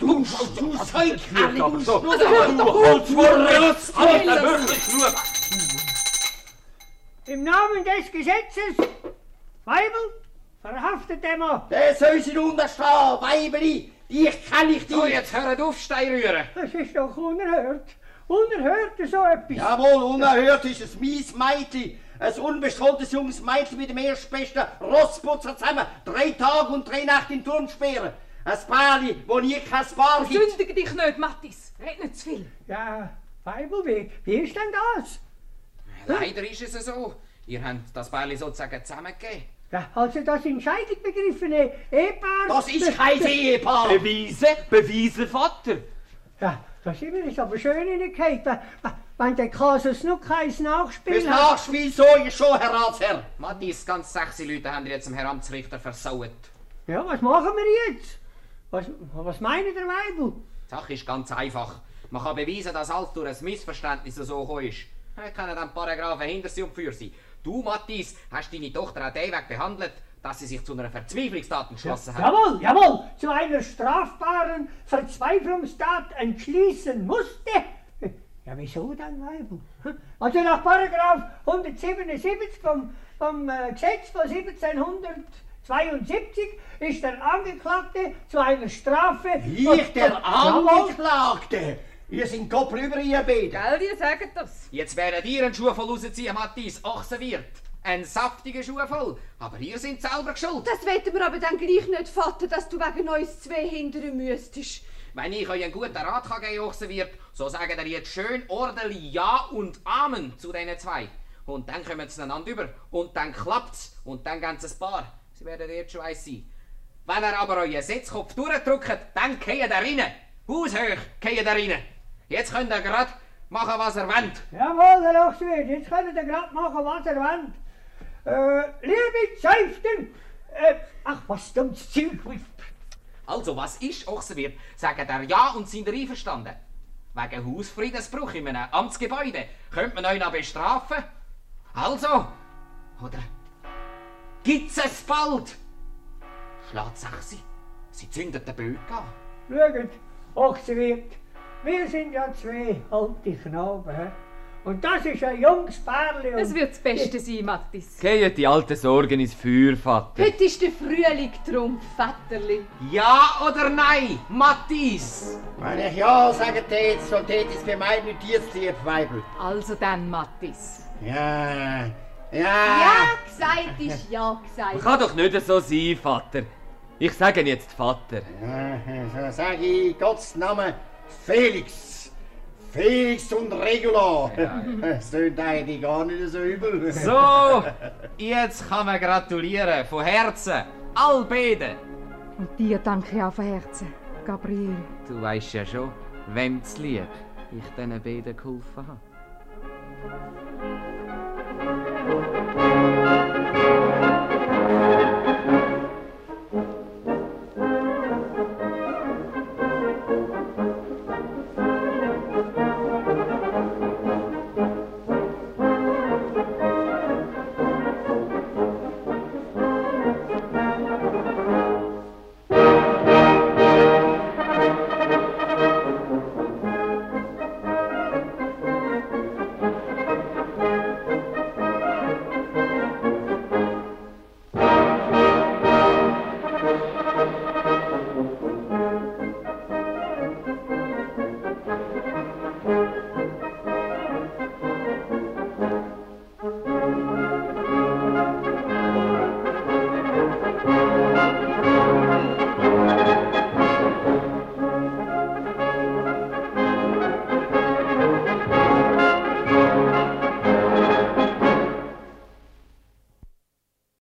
Speaker 8: Du, du Säukerli, du
Speaker 10: So,
Speaker 8: Schnurr,
Speaker 10: du
Speaker 8: du
Speaker 10: Holzwurzel,
Speaker 8: Holzwurzel.
Speaker 10: Alter, wirklich genug.
Speaker 16: Im Namen des Gesetzes, Weibel, verhaftet Mann.
Speaker 8: Der soll sich unterstehen, Weibeli, dich kann ich dich.
Speaker 13: So, jetzt hört auf, Stein rühren.
Speaker 16: Das ist doch unerhört. Unerhört so etwas.
Speaker 8: Jawohl, unerhört ist es mies Mädchen. Ein unbescholtenes junges Mädchen mit dem erstbesten Rossputzer zusammen. Drei Tage und drei Nächte in den Turm sperren. Ein Pärli, wo nie kein Paar gibt.
Speaker 3: Sündige dich nicht, Mattis. Red nicht zu viel.
Speaker 16: Ja, Weibel, wie, wie ist denn das?
Speaker 13: Leider ist es so. Ihr habt das Beil sozusagen zusammengegeben.
Speaker 16: Ja, also das in Scheidung begriffene Ehepaar...
Speaker 8: Das ist kein Ehepaar.
Speaker 10: Beweise, Beweise, Vater.
Speaker 16: Ja, da sind wir jetzt aber schön in der. Wenn der Kasus noch keins Nachspiel
Speaker 8: Fürs Nachspiel so ich schon, Herr Ratsherr.
Speaker 13: Matthias, ganz sechs Leute haben ihr jetzt dem Herrn Amtsrichter versaut.
Speaker 16: Ja, was machen wir jetzt? Was, was meint der Weibel?
Speaker 13: Die Sache ist ganz einfach. Man kann beweisen, dass alles durch ein Missverständnis so gekommen ist. Wir können dann Paragraphen hinter sie und für sie. Du, Matthias, hast deine Tochter auch den Weg behandelt, dass sie sich zu einer Verzweiflungstat entschlossen hat.
Speaker 16: Jawohl, jawohl, zu einer strafbaren Verzweiflungstat entschließen musste. Ja, wieso dann, Weibel? Also nach Paragraph 177 vom, vom äh, Gesetz von 1772 ist der Angeklagte zu einer Strafe...
Speaker 8: Ich, der. Angeklagte! Ihr sind Kopf über ihr beide.
Speaker 12: Gell, ihr sagt das.
Speaker 13: Jetzt werden ihr einen Schuh voll rausziehen, Matthias, Ochsenwirt. Ein saftiger Schuh voll. Aber ihr seid selber schuld.
Speaker 3: Das wetten wir aber dann gleich nicht, Vater, dass du wegen uns zwei hindern müsstest.
Speaker 13: Wenn ich euch einen guten Rat kann geben Ochsenwirt, so sagen ihr jetzt schön ordentlich Ja und Amen zu diesen zwei. Und dann kommen sie einander über. Und dann klappt's. Und dann gehen sie ein Paar. Sie werden jetzt schon eins sein. Wenn ihr aber euren Setzkopf durchdrückt, dann geht ihr rein. Haushoch geht ihr rein. Jetzt könnt ihr grad machen, was ihr wollt.
Speaker 16: Jawohl, Herr Ochswirt, jetzt könnt ihr gerade machen, was ihr wollt. Äh, liebe Zäuften, äh, ach, was dummes Zeug.
Speaker 13: Also, was ist Ochsenwirt? Sagen der Ja und sind ihr einverstanden? Wegen Hausfriedensbruch in einem Amtsgebäude könnte man euch noch bestrafen. Also, oder gibt's es bald? Schlägt sechsi. Sie zündet den Böck an.
Speaker 16: Schaut, Ochswirt, wir sind ja zwei alte Knaben, hä? Und das ist ein junges Pärli.
Speaker 12: Es wird das Beste sein, Mattis.
Speaker 10: Gehen die alten Sorgen ins Feuer, Vater.
Speaker 3: Heute ist der Frühling drum, Vetterli.
Speaker 13: Ja oder nein, Matthias?
Speaker 8: Wenn ich Ja sage, tät, so tät es für mich nicht jetzt, lieb Weibel.
Speaker 12: Also dann, Mattis.
Speaker 8: Ja, ja.
Speaker 3: Ja gesagt ist ja gesagt.
Speaker 10: Kann doch nicht so sein, Vater. Ich sage jetzt Vater.
Speaker 8: Ja, so sag ich in Gottes Namen Felix. Felix und Regula. Es tönt eigentlich gar nicht so übel.
Speaker 13: So, jetzt kann man gratulieren, von Herzen, all beiden.
Speaker 7: Und dir danke ich auch von Herzen, Gabriel.
Speaker 13: Du weißt ja schon, wem's lieb ich diesen beiden geholfen habe.